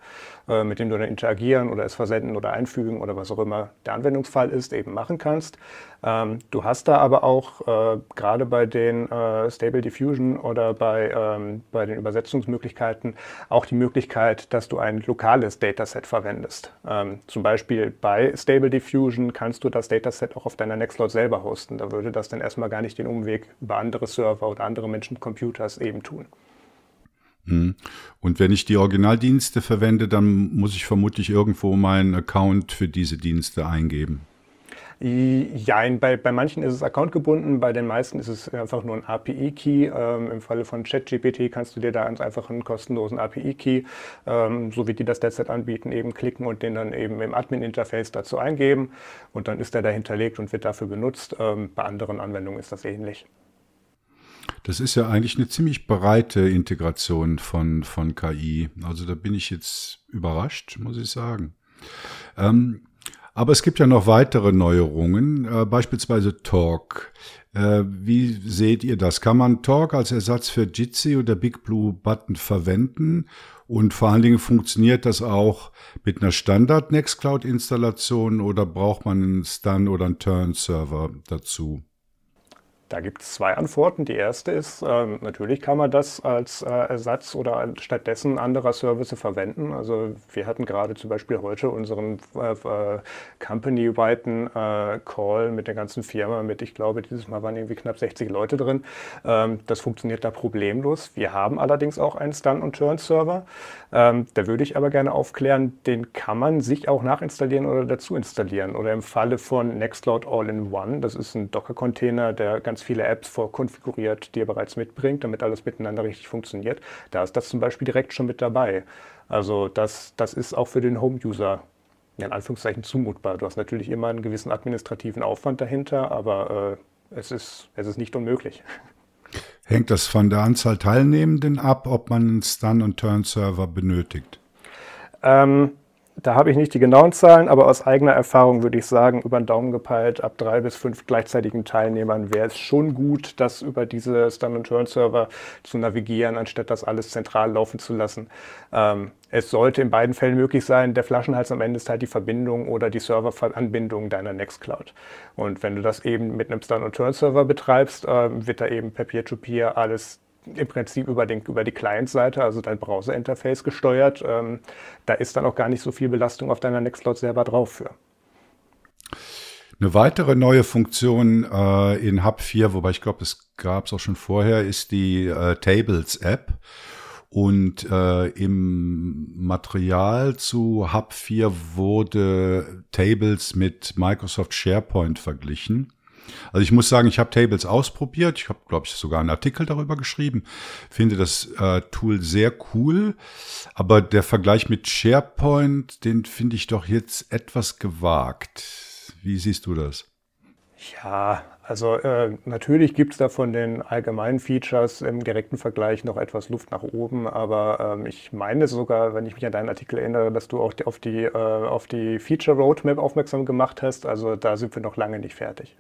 Äh, mit dem du dann interagieren oder es versenden oder einfügen oder was auch immer der Anwendungsfall ist, eben machen kannst. Ähm, du hast da aber auch äh, gerade bei den äh, Stable Diffusion oder bei, ähm, bei den Übersetzungsmöglichkeiten auch die Möglichkeit, dass du ein lokales Dataset verwendest. Ähm, zum Beispiel bei Stable Diffusion kannst du das Dataset auch auf deiner Nextcloud selber hosten. Da würde das dann erstmal gar nicht den Umweg über andere Server oder andere Menschen Computers eben tun. Hm. Und wenn ich die Originaldienste verwende, dann muss ich vermutlich irgendwo meinen Account für diese Dienste eingeben. Ja, bei, bei manchen ist es accountgebunden, bei den meisten ist es einfach nur ein API-Key. Ähm, Im Falle von ChatGPT kannst du dir da einfach einen kostenlosen API-Key, ähm, so wie die das derzeit anbieten, eben klicken und den dann eben im Admin-Interface dazu eingeben. Und dann ist der da hinterlegt und wird dafür benutzt. Ähm, bei anderen Anwendungen ist das ähnlich. Das ist ja eigentlich eine ziemlich breite Integration von, von KI. Also da bin ich jetzt überrascht, muss ich sagen. Ähm, aber es gibt ja noch weitere Neuerungen, äh, beispielsweise Talk. Äh, wie seht ihr das? Kann man Talk als Ersatz für Jitsi oder Big Blue Button verwenden? Und vor allen Dingen funktioniert das auch mit einer Standard Nextcloud Installation oder braucht man einen Stun oder einen Turn Server dazu? Da gibt es zwei Antworten. Die erste ist, äh, natürlich kann man das als äh, Ersatz oder stattdessen anderer Services verwenden. Also wir hatten gerade zum Beispiel heute unseren äh, äh company-weiten äh, Call mit der ganzen Firma mit, ich glaube, dieses Mal waren irgendwie knapp 60 Leute drin. Ähm, das funktioniert da problemlos. Wir haben allerdings auch einen Stun- und Turn-Server. Ähm, da würde ich aber gerne aufklären, den kann man sich auch nachinstallieren oder dazu installieren. Oder im Falle von Nextcloud All-in-One, das ist ein Docker-Container, der ganz viele Apps vorkonfiguriert, die er bereits mitbringt, damit alles miteinander richtig funktioniert. Da ist das zum Beispiel direkt schon mit dabei. Also das, das ist auch für den Home-User in Anführungszeichen zumutbar. Du hast natürlich immer einen gewissen administrativen Aufwand dahinter, aber äh, es, ist, es ist nicht unmöglich. Hängt das von der Anzahl Teilnehmenden ab, ob man einen Stun- und Turn-Server benötigt? Ähm, da habe ich nicht die genauen Zahlen, aber aus eigener Erfahrung würde ich sagen, über den Daumen gepeilt, ab drei bis fünf gleichzeitigen Teilnehmern wäre es schon gut, das über diese Stand-and-Turn-Server zu navigieren, anstatt das alles zentral laufen zu lassen. Ähm, es sollte in beiden Fällen möglich sein, der Flaschenhals am Ende ist halt die Verbindung oder die Serveranbindung deiner Nextcloud. Und wenn du das eben mit einem Stand-and-Turn-Server betreibst, äh, wird da eben per Peer-to-Peer -Peer alles im Prinzip über, den, über die Client-Seite, also dein Browser-Interface gesteuert. Ähm, da ist dann auch gar nicht so viel Belastung auf deiner Nextcloud selber drauf für. Eine weitere neue Funktion äh, in Hub 4, wobei ich glaube, es gab es auch schon vorher, ist die äh, Tables-App. Und äh, im Material zu Hub 4 wurde Tables mit Microsoft SharePoint verglichen. Also ich muss sagen, ich habe Tables ausprobiert. Ich habe, glaube ich, sogar einen Artikel darüber geschrieben. Finde das äh, Tool sehr cool. Aber der Vergleich mit SharePoint, den finde ich doch jetzt etwas gewagt. Wie siehst du das? Ja, also äh, natürlich gibt es da von den allgemeinen Features im direkten Vergleich noch etwas Luft nach oben, aber ähm, ich meine sogar, wenn ich mich an deinen Artikel erinnere, dass du auch die, auf, die, äh, auf die Feature Roadmap aufmerksam gemacht hast. Also da sind wir noch lange nicht fertig.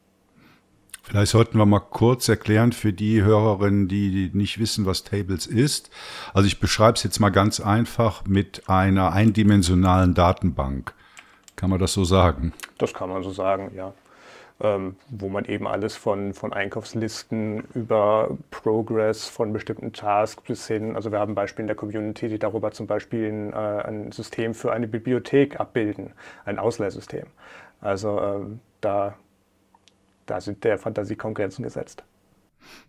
Vielleicht sollten wir mal kurz erklären für die Hörerinnen, die nicht wissen, was Tables ist. Also ich beschreibe es jetzt mal ganz einfach mit einer eindimensionalen Datenbank. Kann man das so sagen? Das kann man so sagen, ja. Ähm, wo man eben alles von, von Einkaufslisten über Progress von bestimmten Tasks bis hin, also wir haben Beispiele in der Community, die darüber zum Beispiel ein, äh, ein System für eine Bibliothek abbilden, ein Ausleihsystem. Also ähm, da da sind der Fantasie kaum Grenzen gesetzt.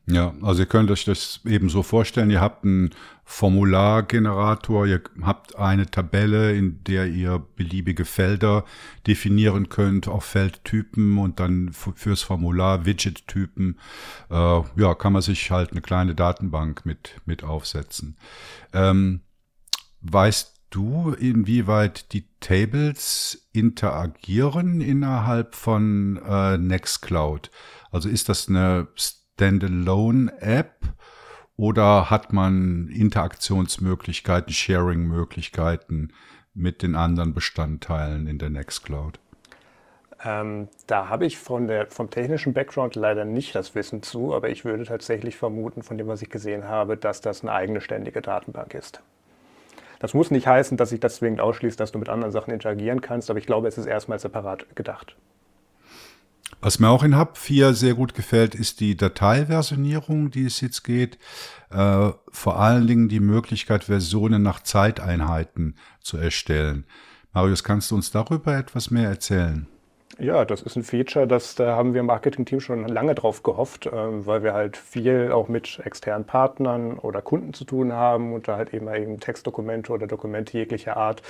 Ja, also ihr könnt euch das eben so vorstellen, ihr habt einen Formulargenerator, ihr habt eine Tabelle, in der ihr beliebige Felder definieren könnt, auch Feldtypen und dann fürs Formular Widget-Typen. Äh, ja, kann man sich halt eine kleine Datenbank mit, mit aufsetzen. Ähm, weißt du, inwieweit die Tables interagieren innerhalb von äh, Nextcloud? Also ist das eine Standalone-App oder hat man Interaktionsmöglichkeiten, Sharing-Möglichkeiten mit den anderen Bestandteilen in der Nextcloud? Ähm, da habe ich von der, vom technischen Background leider nicht das Wissen zu, aber ich würde tatsächlich vermuten, von dem, was ich gesehen habe, dass das eine eigene ständige Datenbank ist. Das muss nicht heißen, dass sich das zwingend ausschließt, dass du mit anderen Sachen interagieren kannst, aber ich glaube, es ist erstmal separat gedacht. Was mir auch in Hub 4 sehr gut gefällt, ist die Dateiversionierung, die es jetzt geht. Äh, vor allen Dingen die Möglichkeit, Versionen nach Zeiteinheiten zu erstellen. Marius, kannst du uns darüber etwas mehr erzählen? Ja, das ist ein Feature, das da haben wir im Marketing-Team schon lange drauf gehofft, ähm, weil wir halt viel auch mit externen Partnern oder Kunden zu tun haben und da halt eben, eben Textdokumente oder Dokumente jeglicher Art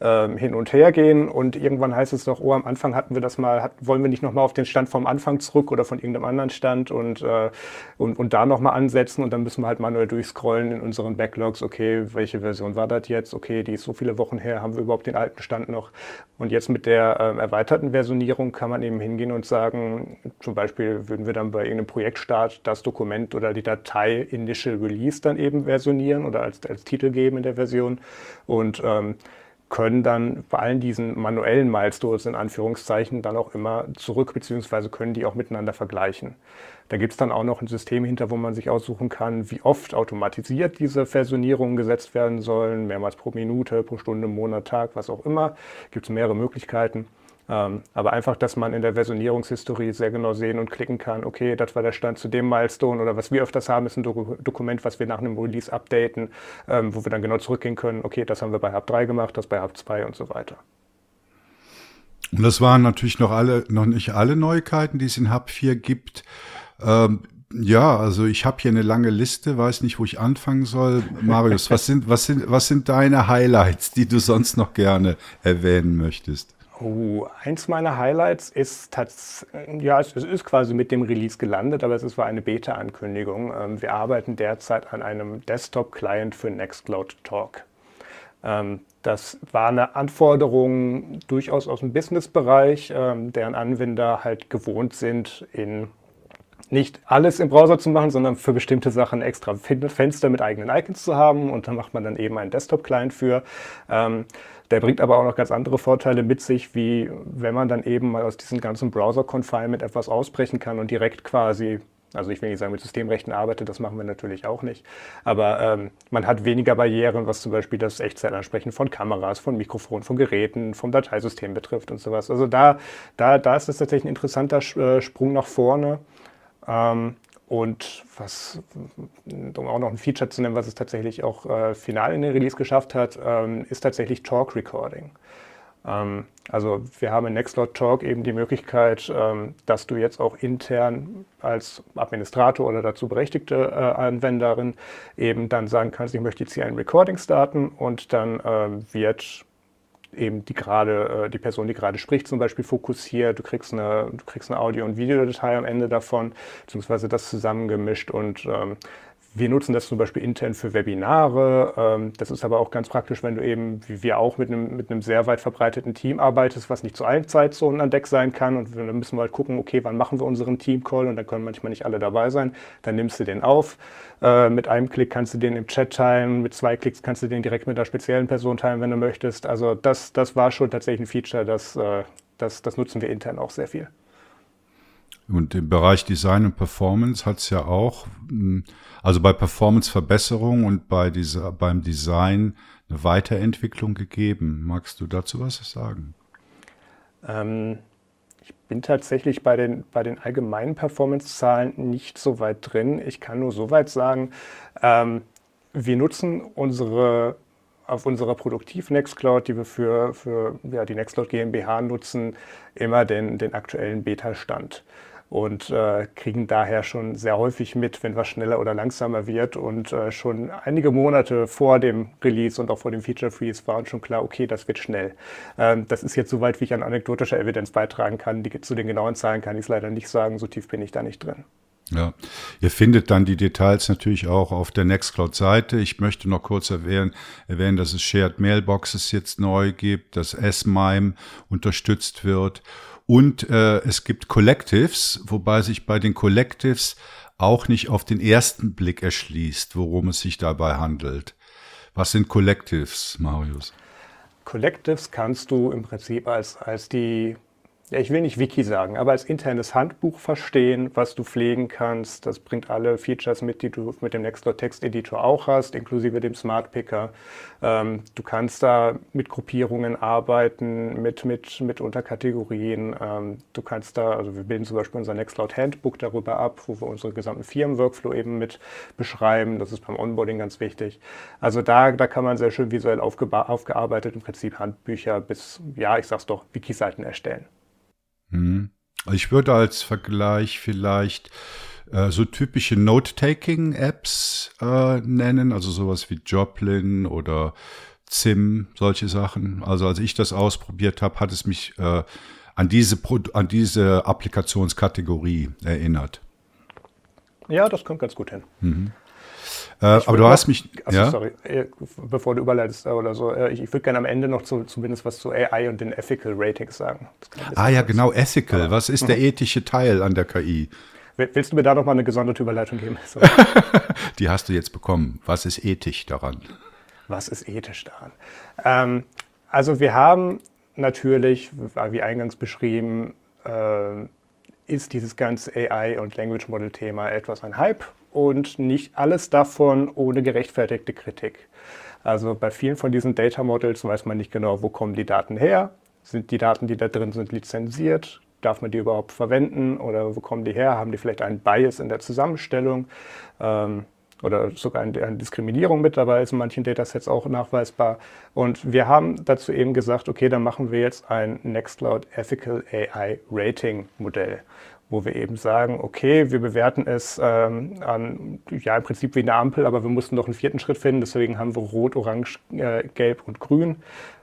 ähm, hin und her gehen. Und irgendwann heißt es doch, oh, am Anfang hatten wir das mal, wollen wir nicht nochmal auf den Stand vom Anfang zurück oder von irgendeinem anderen Stand und, äh, und, und da nochmal ansetzen und dann müssen wir halt manuell durchscrollen in unseren Backlogs, okay, welche Version war das jetzt? Okay, die ist so viele Wochen her, haben wir überhaupt den alten Stand noch? Und jetzt mit der äh, erweiterten Versionierung Optimierung kann man eben hingehen und sagen, zum Beispiel würden wir dann bei irgendeinem Projektstart das Dokument oder die Datei Initial Release dann eben versionieren oder als, als Titel geben in der Version und ähm, können dann bei allen diesen manuellen Milestones in Anführungszeichen dann auch immer zurück, beziehungsweise können die auch miteinander vergleichen. Da gibt es dann auch noch ein System hinter, wo man sich aussuchen kann, wie oft automatisiert diese Versionierungen gesetzt werden sollen, mehrmals pro Minute, pro Stunde, Monat, Tag, was auch immer. Gibt es mehrere Möglichkeiten. Ähm, aber einfach, dass man in der Versionierungshistorie sehr genau sehen und klicken kann, okay, das war der Stand zu dem Milestone oder was wir öfters haben, ist ein Doku Dokument, was wir nach einem Release updaten, ähm, wo wir dann genau zurückgehen können, okay, das haben wir bei Hub 3 gemacht, das bei Hub 2 und so weiter. Und das waren natürlich noch alle, noch nicht alle Neuigkeiten, die es in Hub 4 gibt. Ähm, ja, also ich habe hier eine lange Liste, weiß nicht, wo ich anfangen soll. Marius, was sind, was sind, was sind deine Highlights, die du sonst noch gerne erwähnen möchtest? Oh, eins meiner Highlights ist tatsächlich, ja, es, ist quasi mit dem Release gelandet, aber es war eine Beta-Ankündigung. Ähm, wir arbeiten derzeit an einem Desktop-Client für Nextcloud Talk. Ähm, das war eine Anforderung durchaus aus dem Business-Bereich, ähm, deren Anwender halt gewohnt sind, in nicht alles im Browser zu machen, sondern für bestimmte Sachen extra Fenster mit eigenen Icons zu haben und da macht man dann eben einen Desktop-Client für. Der bringt aber auch noch ganz andere Vorteile mit sich, wie wenn man dann eben mal aus diesem ganzen Browser-Confinement etwas ausbrechen kann und direkt quasi also ich will nicht sagen, mit Systemrechten arbeitet, das machen wir natürlich auch nicht. Aber ähm, man hat weniger Barrieren, was zum Beispiel das Echtzeitansprechen von Kameras, von Mikrofonen, von Geräten, vom Dateisystem betrifft und sowas. Also da, da, da ist es tatsächlich ein interessanter äh, Sprung nach vorne. Ähm, und was, um auch noch ein Feature zu nennen, was es tatsächlich auch äh, final in den Release geschafft hat, ähm, ist tatsächlich Talk Recording. Ähm, also wir haben in Nextcloud Talk eben die Möglichkeit, ähm, dass du jetzt auch intern als Administrator oder dazu berechtigte äh, Anwenderin eben dann sagen kannst, ich möchte jetzt hier ein Recording starten und dann ähm, wird eben die gerade, äh, die Person, die gerade spricht, zum Beispiel fokussiert. Du kriegst eine, du kriegst eine Audio- und Videodatei am Ende davon, beziehungsweise das zusammengemischt und ähm, wir nutzen das zum Beispiel intern für Webinare. Ähm, das ist aber auch ganz praktisch, wenn du eben, wie wir auch, mit einem, mit einem sehr weit verbreiteten Team arbeitest, was nicht zu allen Zeitzonen an Deck sein kann. Und dann müssen wir halt gucken, okay, wann machen wir unseren Team-Call? Und dann können manchmal nicht alle dabei sein. Dann nimmst du den auf. Äh, mit einem Klick kannst du den im Chat teilen. Mit zwei Klicks kannst du den direkt mit einer speziellen Person teilen, wenn du möchtest. Also das, das war schon tatsächlich ein Feature, das, äh, das, das nutzen wir intern auch sehr viel. Und im Bereich Design und Performance hat es ja auch, hm, also bei Performance-Verbesserung und bei dieser, beim Design eine Weiterentwicklung gegeben. Magst du dazu was sagen? Ähm, ich bin tatsächlich bei den, bei den allgemeinen Performance-Zahlen nicht so weit drin. Ich kann nur so weit sagen, ähm, wir nutzen unsere auf unserer Produktiv-Nextcloud, die wir für, für ja, die Nextcloud GmbH nutzen, immer den, den aktuellen Beta-Stand und äh, kriegen daher schon sehr häufig mit, wenn was schneller oder langsamer wird. Und äh, schon einige Monate vor dem Release und auch vor dem Feature Freeze war uns schon klar, okay, das wird schnell. Ähm, das ist jetzt soweit, wie ich an anekdotischer Evidenz beitragen kann. Die, zu den genauen Zahlen kann ich es leider nicht sagen, so tief bin ich da nicht drin. Ja, ihr findet dann die Details natürlich auch auf der Nextcloud-Seite. Ich möchte noch kurz erwähnen, erwähnen, dass es Shared Mailboxes jetzt neu gibt, dass S-MIME unterstützt wird und äh, es gibt Collectives, wobei sich bei den Collectives auch nicht auf den ersten Blick erschließt, worum es sich dabei handelt. Was sind Collectives, Marius? Collectives kannst du im Prinzip als, als die ja, ich will nicht Wiki sagen, aber als internes Handbuch verstehen, was du pflegen kannst. Das bringt alle Features mit, die du mit dem Nextdoor Text Editor auch hast, inklusive dem Smart Picker. Ähm, du kannst da mit Gruppierungen arbeiten, mit, mit, mit Unterkategorien. Ähm, du kannst da, also wir bilden zum Beispiel unser Nextcloud Handbook darüber ab, wo wir unseren gesamten Firmenworkflow eben mit beschreiben. Das ist beim Onboarding ganz wichtig. Also da, da kann man sehr schön visuell aufgearbeitet im Prinzip Handbücher bis, ja, ich sag's doch, Wiki-Seiten erstellen. Hm. Ich würde als Vergleich vielleicht äh, so typische Note-Taking-Apps äh, nennen, also sowas wie Joplin oder Zim, solche Sachen. Also als ich das ausprobiert habe, hat es mich äh, an, diese an diese Applikationskategorie erinnert. Ja, das kommt ganz gut hin. Mhm. Äh, aber du hast mich. Also, ja? sorry, äh, bevor du überleitest oder so, äh, ich, ich würde gerne am Ende noch zu, zumindest was zu AI und den Ethical Ratings sagen. Ah ja, genau, Ethical. Aber, was ist der ethische Teil an der KI? Willst du mir da noch mal eine gesonderte Überleitung geben? Die hast du jetzt bekommen. Was ist ethisch daran? Was ist ethisch daran? Ähm, also wir haben natürlich, wie eingangs beschrieben, äh, ist dieses ganze AI und Language Model Thema etwas ein Hype und nicht alles davon ohne gerechtfertigte Kritik. Also bei vielen von diesen Data Models weiß man nicht genau, wo kommen die Daten her, sind die Daten, die da drin sind, lizenziert? Darf man die überhaupt verwenden oder wo kommen die her? Haben die vielleicht einen Bias in der Zusammenstellung? Ähm, oder sogar eine, Diskriminierung mit dabei ist in manchen Datasets auch nachweisbar. Und wir haben dazu eben gesagt, okay, dann machen wir jetzt ein Nextcloud Ethical AI Rating Modell wo wir eben sagen, okay, wir bewerten es ähm, an, ja, im Prinzip wie eine Ampel, aber wir mussten noch einen vierten Schritt finden, deswegen haben wir Rot, Orange, äh, Gelb und Grün.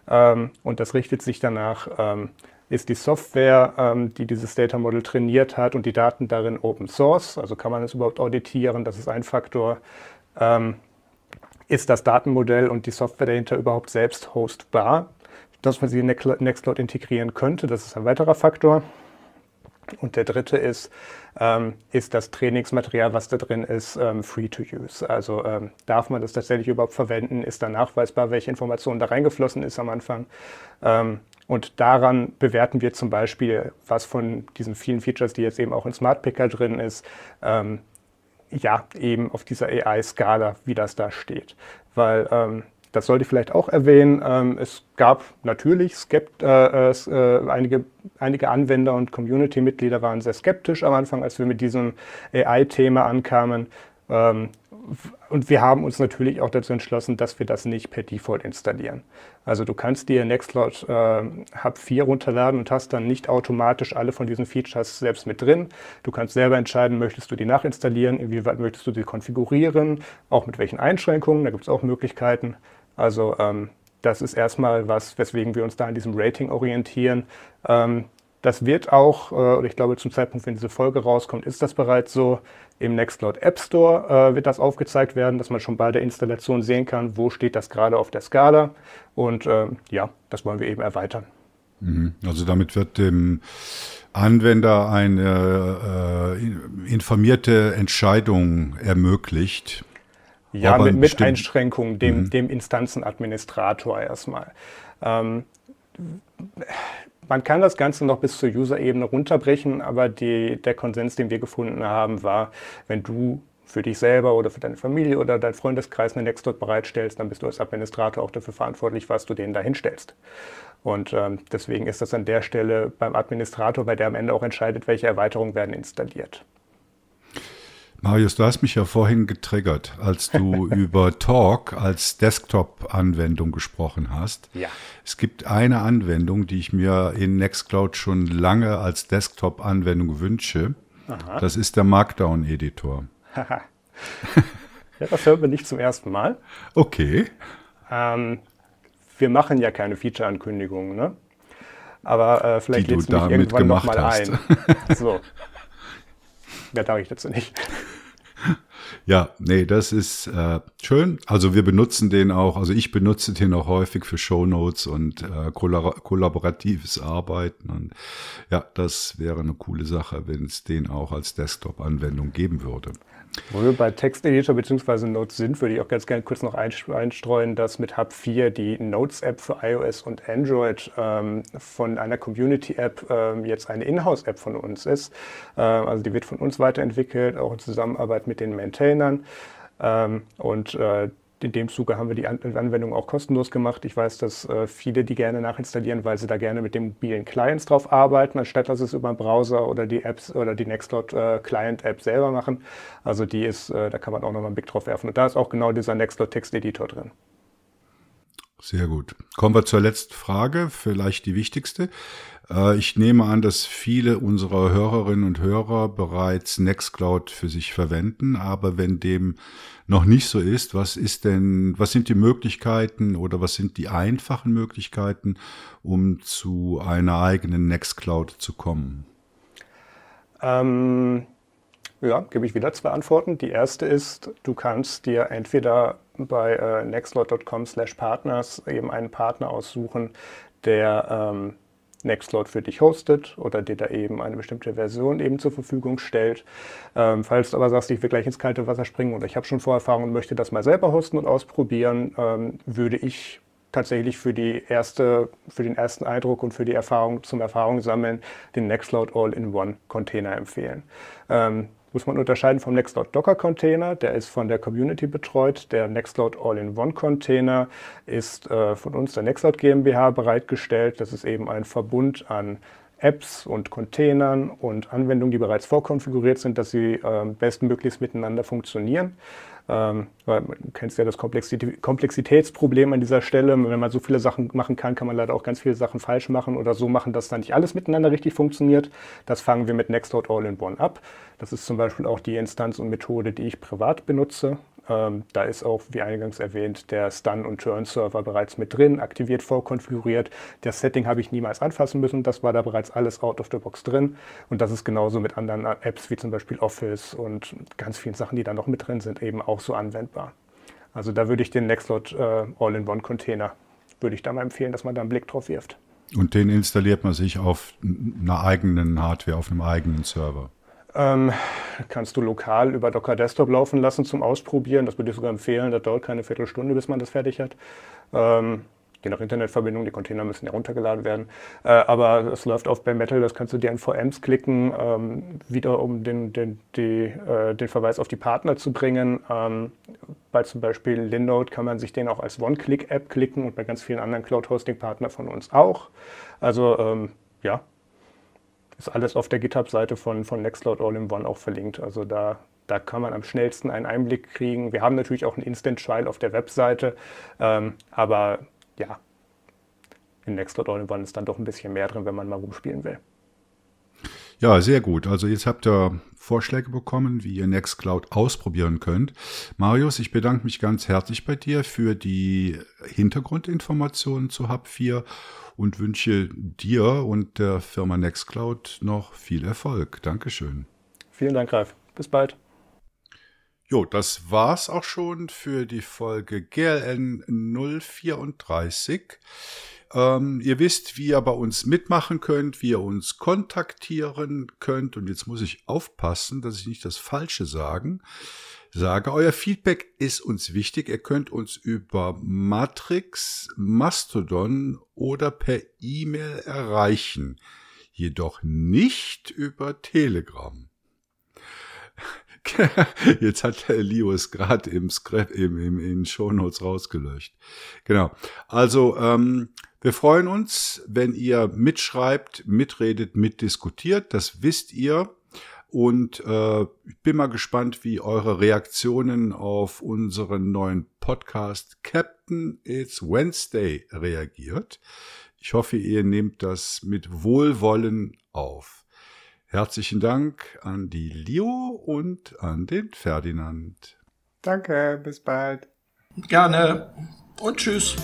Ähm, und das richtet sich danach, ähm, ist die Software, ähm, die dieses Data Model trainiert hat und die Daten darin Open Source, also kann man es überhaupt auditieren, das ist ein Faktor. Ähm, ist das Datenmodell und die Software dahinter überhaupt selbst hostbar, dass man sie in Nextcloud integrieren könnte, das ist ein weiterer Faktor. Und der dritte ist, ähm, ist das Trainingsmaterial, was da drin ist, ähm, free to use. Also ähm, darf man das tatsächlich überhaupt verwenden? Ist da nachweisbar, welche Informationen da reingeflossen ist am Anfang? Ähm, und daran bewerten wir zum Beispiel, was von diesen vielen Features, die jetzt eben auch in Smart Picker drin ist, ähm, ja, eben auf dieser AI-Skala, wie das da steht. Weil ähm, das sollte ich vielleicht auch erwähnen. Ähm, es gab natürlich Skept äh, äh, einige, einige Anwender und Community-Mitglieder waren sehr skeptisch am Anfang, als wir mit diesem AI-Thema ankamen. Ähm, und wir haben uns natürlich auch dazu entschlossen, dass wir das nicht per Default installieren. Also du kannst dir Nextcloud äh, Hub 4 runterladen und hast dann nicht automatisch alle von diesen Features selbst mit drin. Du kannst selber entscheiden, möchtest du die nachinstallieren, inwieweit möchtest du die konfigurieren, auch mit welchen Einschränkungen, da gibt es auch Möglichkeiten. Also ähm, das ist erstmal was, weswegen wir uns da an diesem Rating orientieren. Ähm, das wird auch, äh, oder ich glaube zum Zeitpunkt, wenn diese Folge rauskommt, ist das bereits so. Im Nextcloud App Store äh, wird das aufgezeigt werden, dass man schon bei der Installation sehen kann, wo steht das gerade auf der Skala. Und äh, ja, das wollen wir eben erweitern. Mhm. Also damit wird dem Anwender eine äh, informierte Entscheidung ermöglicht ja, mit, mit Einschränkungen dem, mhm. dem Instanzenadministrator erstmal. Ähm, man kann das Ganze noch bis zur User-Ebene runterbrechen, aber die, der Konsens, den wir gefunden haben, war, wenn du für dich selber oder für deine Familie oder deinen Freundeskreis eine Nextcloud bereitstellst, dann bist du als Administrator auch dafür verantwortlich, was du denen da hinstellst. Und ähm, deswegen ist das an der Stelle beim Administrator, bei der am Ende auch entscheidet, welche Erweiterungen werden installiert. Marius, du hast mich ja vorhin getriggert, als du über Talk als Desktop-Anwendung gesprochen hast. Ja. Es gibt eine Anwendung, die ich mir in Nextcloud schon lange als Desktop-Anwendung wünsche. Aha. Das ist der Markdown-Editor. ja, das hören wir nicht zum ersten Mal. Okay. Ähm, wir machen ja keine Feature-Ankündigungen, ne? Aber äh, vielleicht lädst du mich irgendwann nochmal ein. So. Mehr darf ich dazu nicht. Ja, nee, das ist äh, schön. Also wir benutzen den auch, also ich benutze den auch häufig für Shownotes und äh, kollaboratives Arbeiten. Und ja, das wäre eine coole Sache, wenn es den auch als Desktop-Anwendung geben würde. Wo wir bei Texteditor bzw. Notes sind, würde ich auch ganz gerne kurz noch einstreuen, dass mit Hub 4 die Notes-App für iOS und Android ähm, von einer Community-App ähm, jetzt eine Inhouse-App von uns ist. Ähm, also die wird von uns weiterentwickelt, auch in Zusammenarbeit mit den Maintainern. Ähm, und äh, in dem Zuge haben wir die Anwendung auch kostenlos gemacht. Ich weiß, dass äh, viele die gerne nachinstallieren, weil sie da gerne mit den mobilen Clients drauf arbeiten, anstatt dass sie es über den Browser oder die Apps oder die Nextcloud äh, Client App selber machen. Also die ist, äh, da kann man auch nochmal einen Blick drauf werfen. Und da ist auch genau dieser Nextcloud Text Editor drin. Sehr gut. Kommen wir zur letzten Frage, vielleicht die wichtigste. Äh, ich nehme an, dass viele unserer Hörerinnen und Hörer bereits Nextcloud für sich verwenden, aber wenn dem noch nicht so ist, was ist denn, was sind die Möglichkeiten oder was sind die einfachen Möglichkeiten, um zu einer eigenen Nextcloud zu kommen? Ähm, ja, gebe ich wieder zwei Antworten. Die erste ist, du kannst dir entweder bei äh, nextcloud.com slash partners eben einen Partner aussuchen, der ähm, Nextcloud für dich hostet oder dir da eben eine bestimmte Version eben zur Verfügung stellt. Ähm, falls du aber sagst, ich will gleich ins kalte Wasser springen oder ich habe schon Vorerfahrung und möchte das mal selber hosten und ausprobieren, ähm, würde ich tatsächlich für die erste, für den ersten Eindruck und für die Erfahrung zum Erfahrung sammeln den Nextcloud All-in-One Container empfehlen. Ähm, muss man unterscheiden vom Nextcloud Docker Container, der ist von der Community betreut. Der Nextcloud All-in-One Container ist äh, von uns der Nextcloud GmbH bereitgestellt. Das ist eben ein Verbund an Apps und Containern und Anwendungen, die bereits vorkonfiguriert sind, dass sie äh, bestmöglichst miteinander funktionieren. Ähm, weil du kennst ja das Komplexitätsproblem an dieser Stelle. Wenn man so viele Sachen machen kann, kann man leider auch ganz viele Sachen falsch machen oder so machen, dass dann nicht alles miteinander richtig funktioniert. Das fangen wir mit Nextcloud All-in-One ab. Das ist zum Beispiel auch die Instanz und Methode, die ich privat benutze. Ähm, da ist auch, wie eingangs erwähnt, der Stun- und Turn-Server bereits mit drin, aktiviert, vorkonfiguriert. Das Setting habe ich niemals anfassen müssen, das war da bereits alles out of the box drin. Und das ist genauso mit anderen Apps wie zum Beispiel Office und ganz vielen Sachen, die da noch mit drin sind, eben auch so anwendbar. Also da würde ich den Nextcloud äh, All-in-One-Container, würde ich da mal empfehlen, dass man da einen Blick drauf wirft. Und den installiert man sich auf einer eigenen Hardware, auf einem eigenen Server. Ähm, kannst du lokal über Docker Desktop laufen lassen zum Ausprobieren. Das würde ich sogar empfehlen. Das dauert keine Viertelstunde, bis man das fertig hat. Ähm, je nach Internetverbindung, die Container müssen ja runtergeladen werden. Äh, aber es läuft auf Bare Metal, das kannst du dir in VMs klicken, ähm, wieder um den, den, die, äh, den Verweis auf die Partner zu bringen. Ähm, bei zum Beispiel Linode kann man sich den auch als One-Click-App klicken und bei ganz vielen anderen Cloud-Hosting-Partnern von uns auch. Also ähm, ja, ist alles auf der GitHub-Seite von, von Nextcloud All-in-One auch verlinkt. Also da, da kann man am schnellsten einen Einblick kriegen. Wir haben natürlich auch einen Instant-Trial auf der Webseite, ähm, aber ja, in Nextcloud All-in-One ist dann doch ein bisschen mehr drin, wenn man mal rumspielen will. Ja, sehr gut. Also jetzt habt ihr Vorschläge bekommen, wie ihr Nextcloud ausprobieren könnt. Marius, ich bedanke mich ganz herzlich bei dir für die Hintergrundinformationen zu Hub 4 und wünsche dir und der Firma Nextcloud noch viel Erfolg. Dankeschön. Vielen Dank, Ralf. Bis bald. Jo, das war's auch schon für die Folge GLN 034. Ähm, ihr wisst, wie ihr bei uns mitmachen könnt, wie ihr uns kontaktieren könnt. Und jetzt muss ich aufpassen, dass ich nicht das Falsche sagen sage. Euer Feedback ist uns wichtig. Ihr könnt uns über Matrix, Mastodon oder per E-Mail erreichen. Jedoch nicht über Telegram. Jetzt hat der Lios gerade im Scrap, im, im, in Shownotes rausgelöscht. Genau. Also, ähm, wir freuen uns, wenn ihr mitschreibt, mitredet, mitdiskutiert. Das wisst ihr. Und äh, ich bin mal gespannt, wie eure Reaktionen auf unseren neuen Podcast Captain It's Wednesday reagiert. Ich hoffe, ihr nehmt das mit Wohlwollen auf. Herzlichen Dank an die Leo und an den Ferdinand. Danke, bis bald. Gerne und tschüss.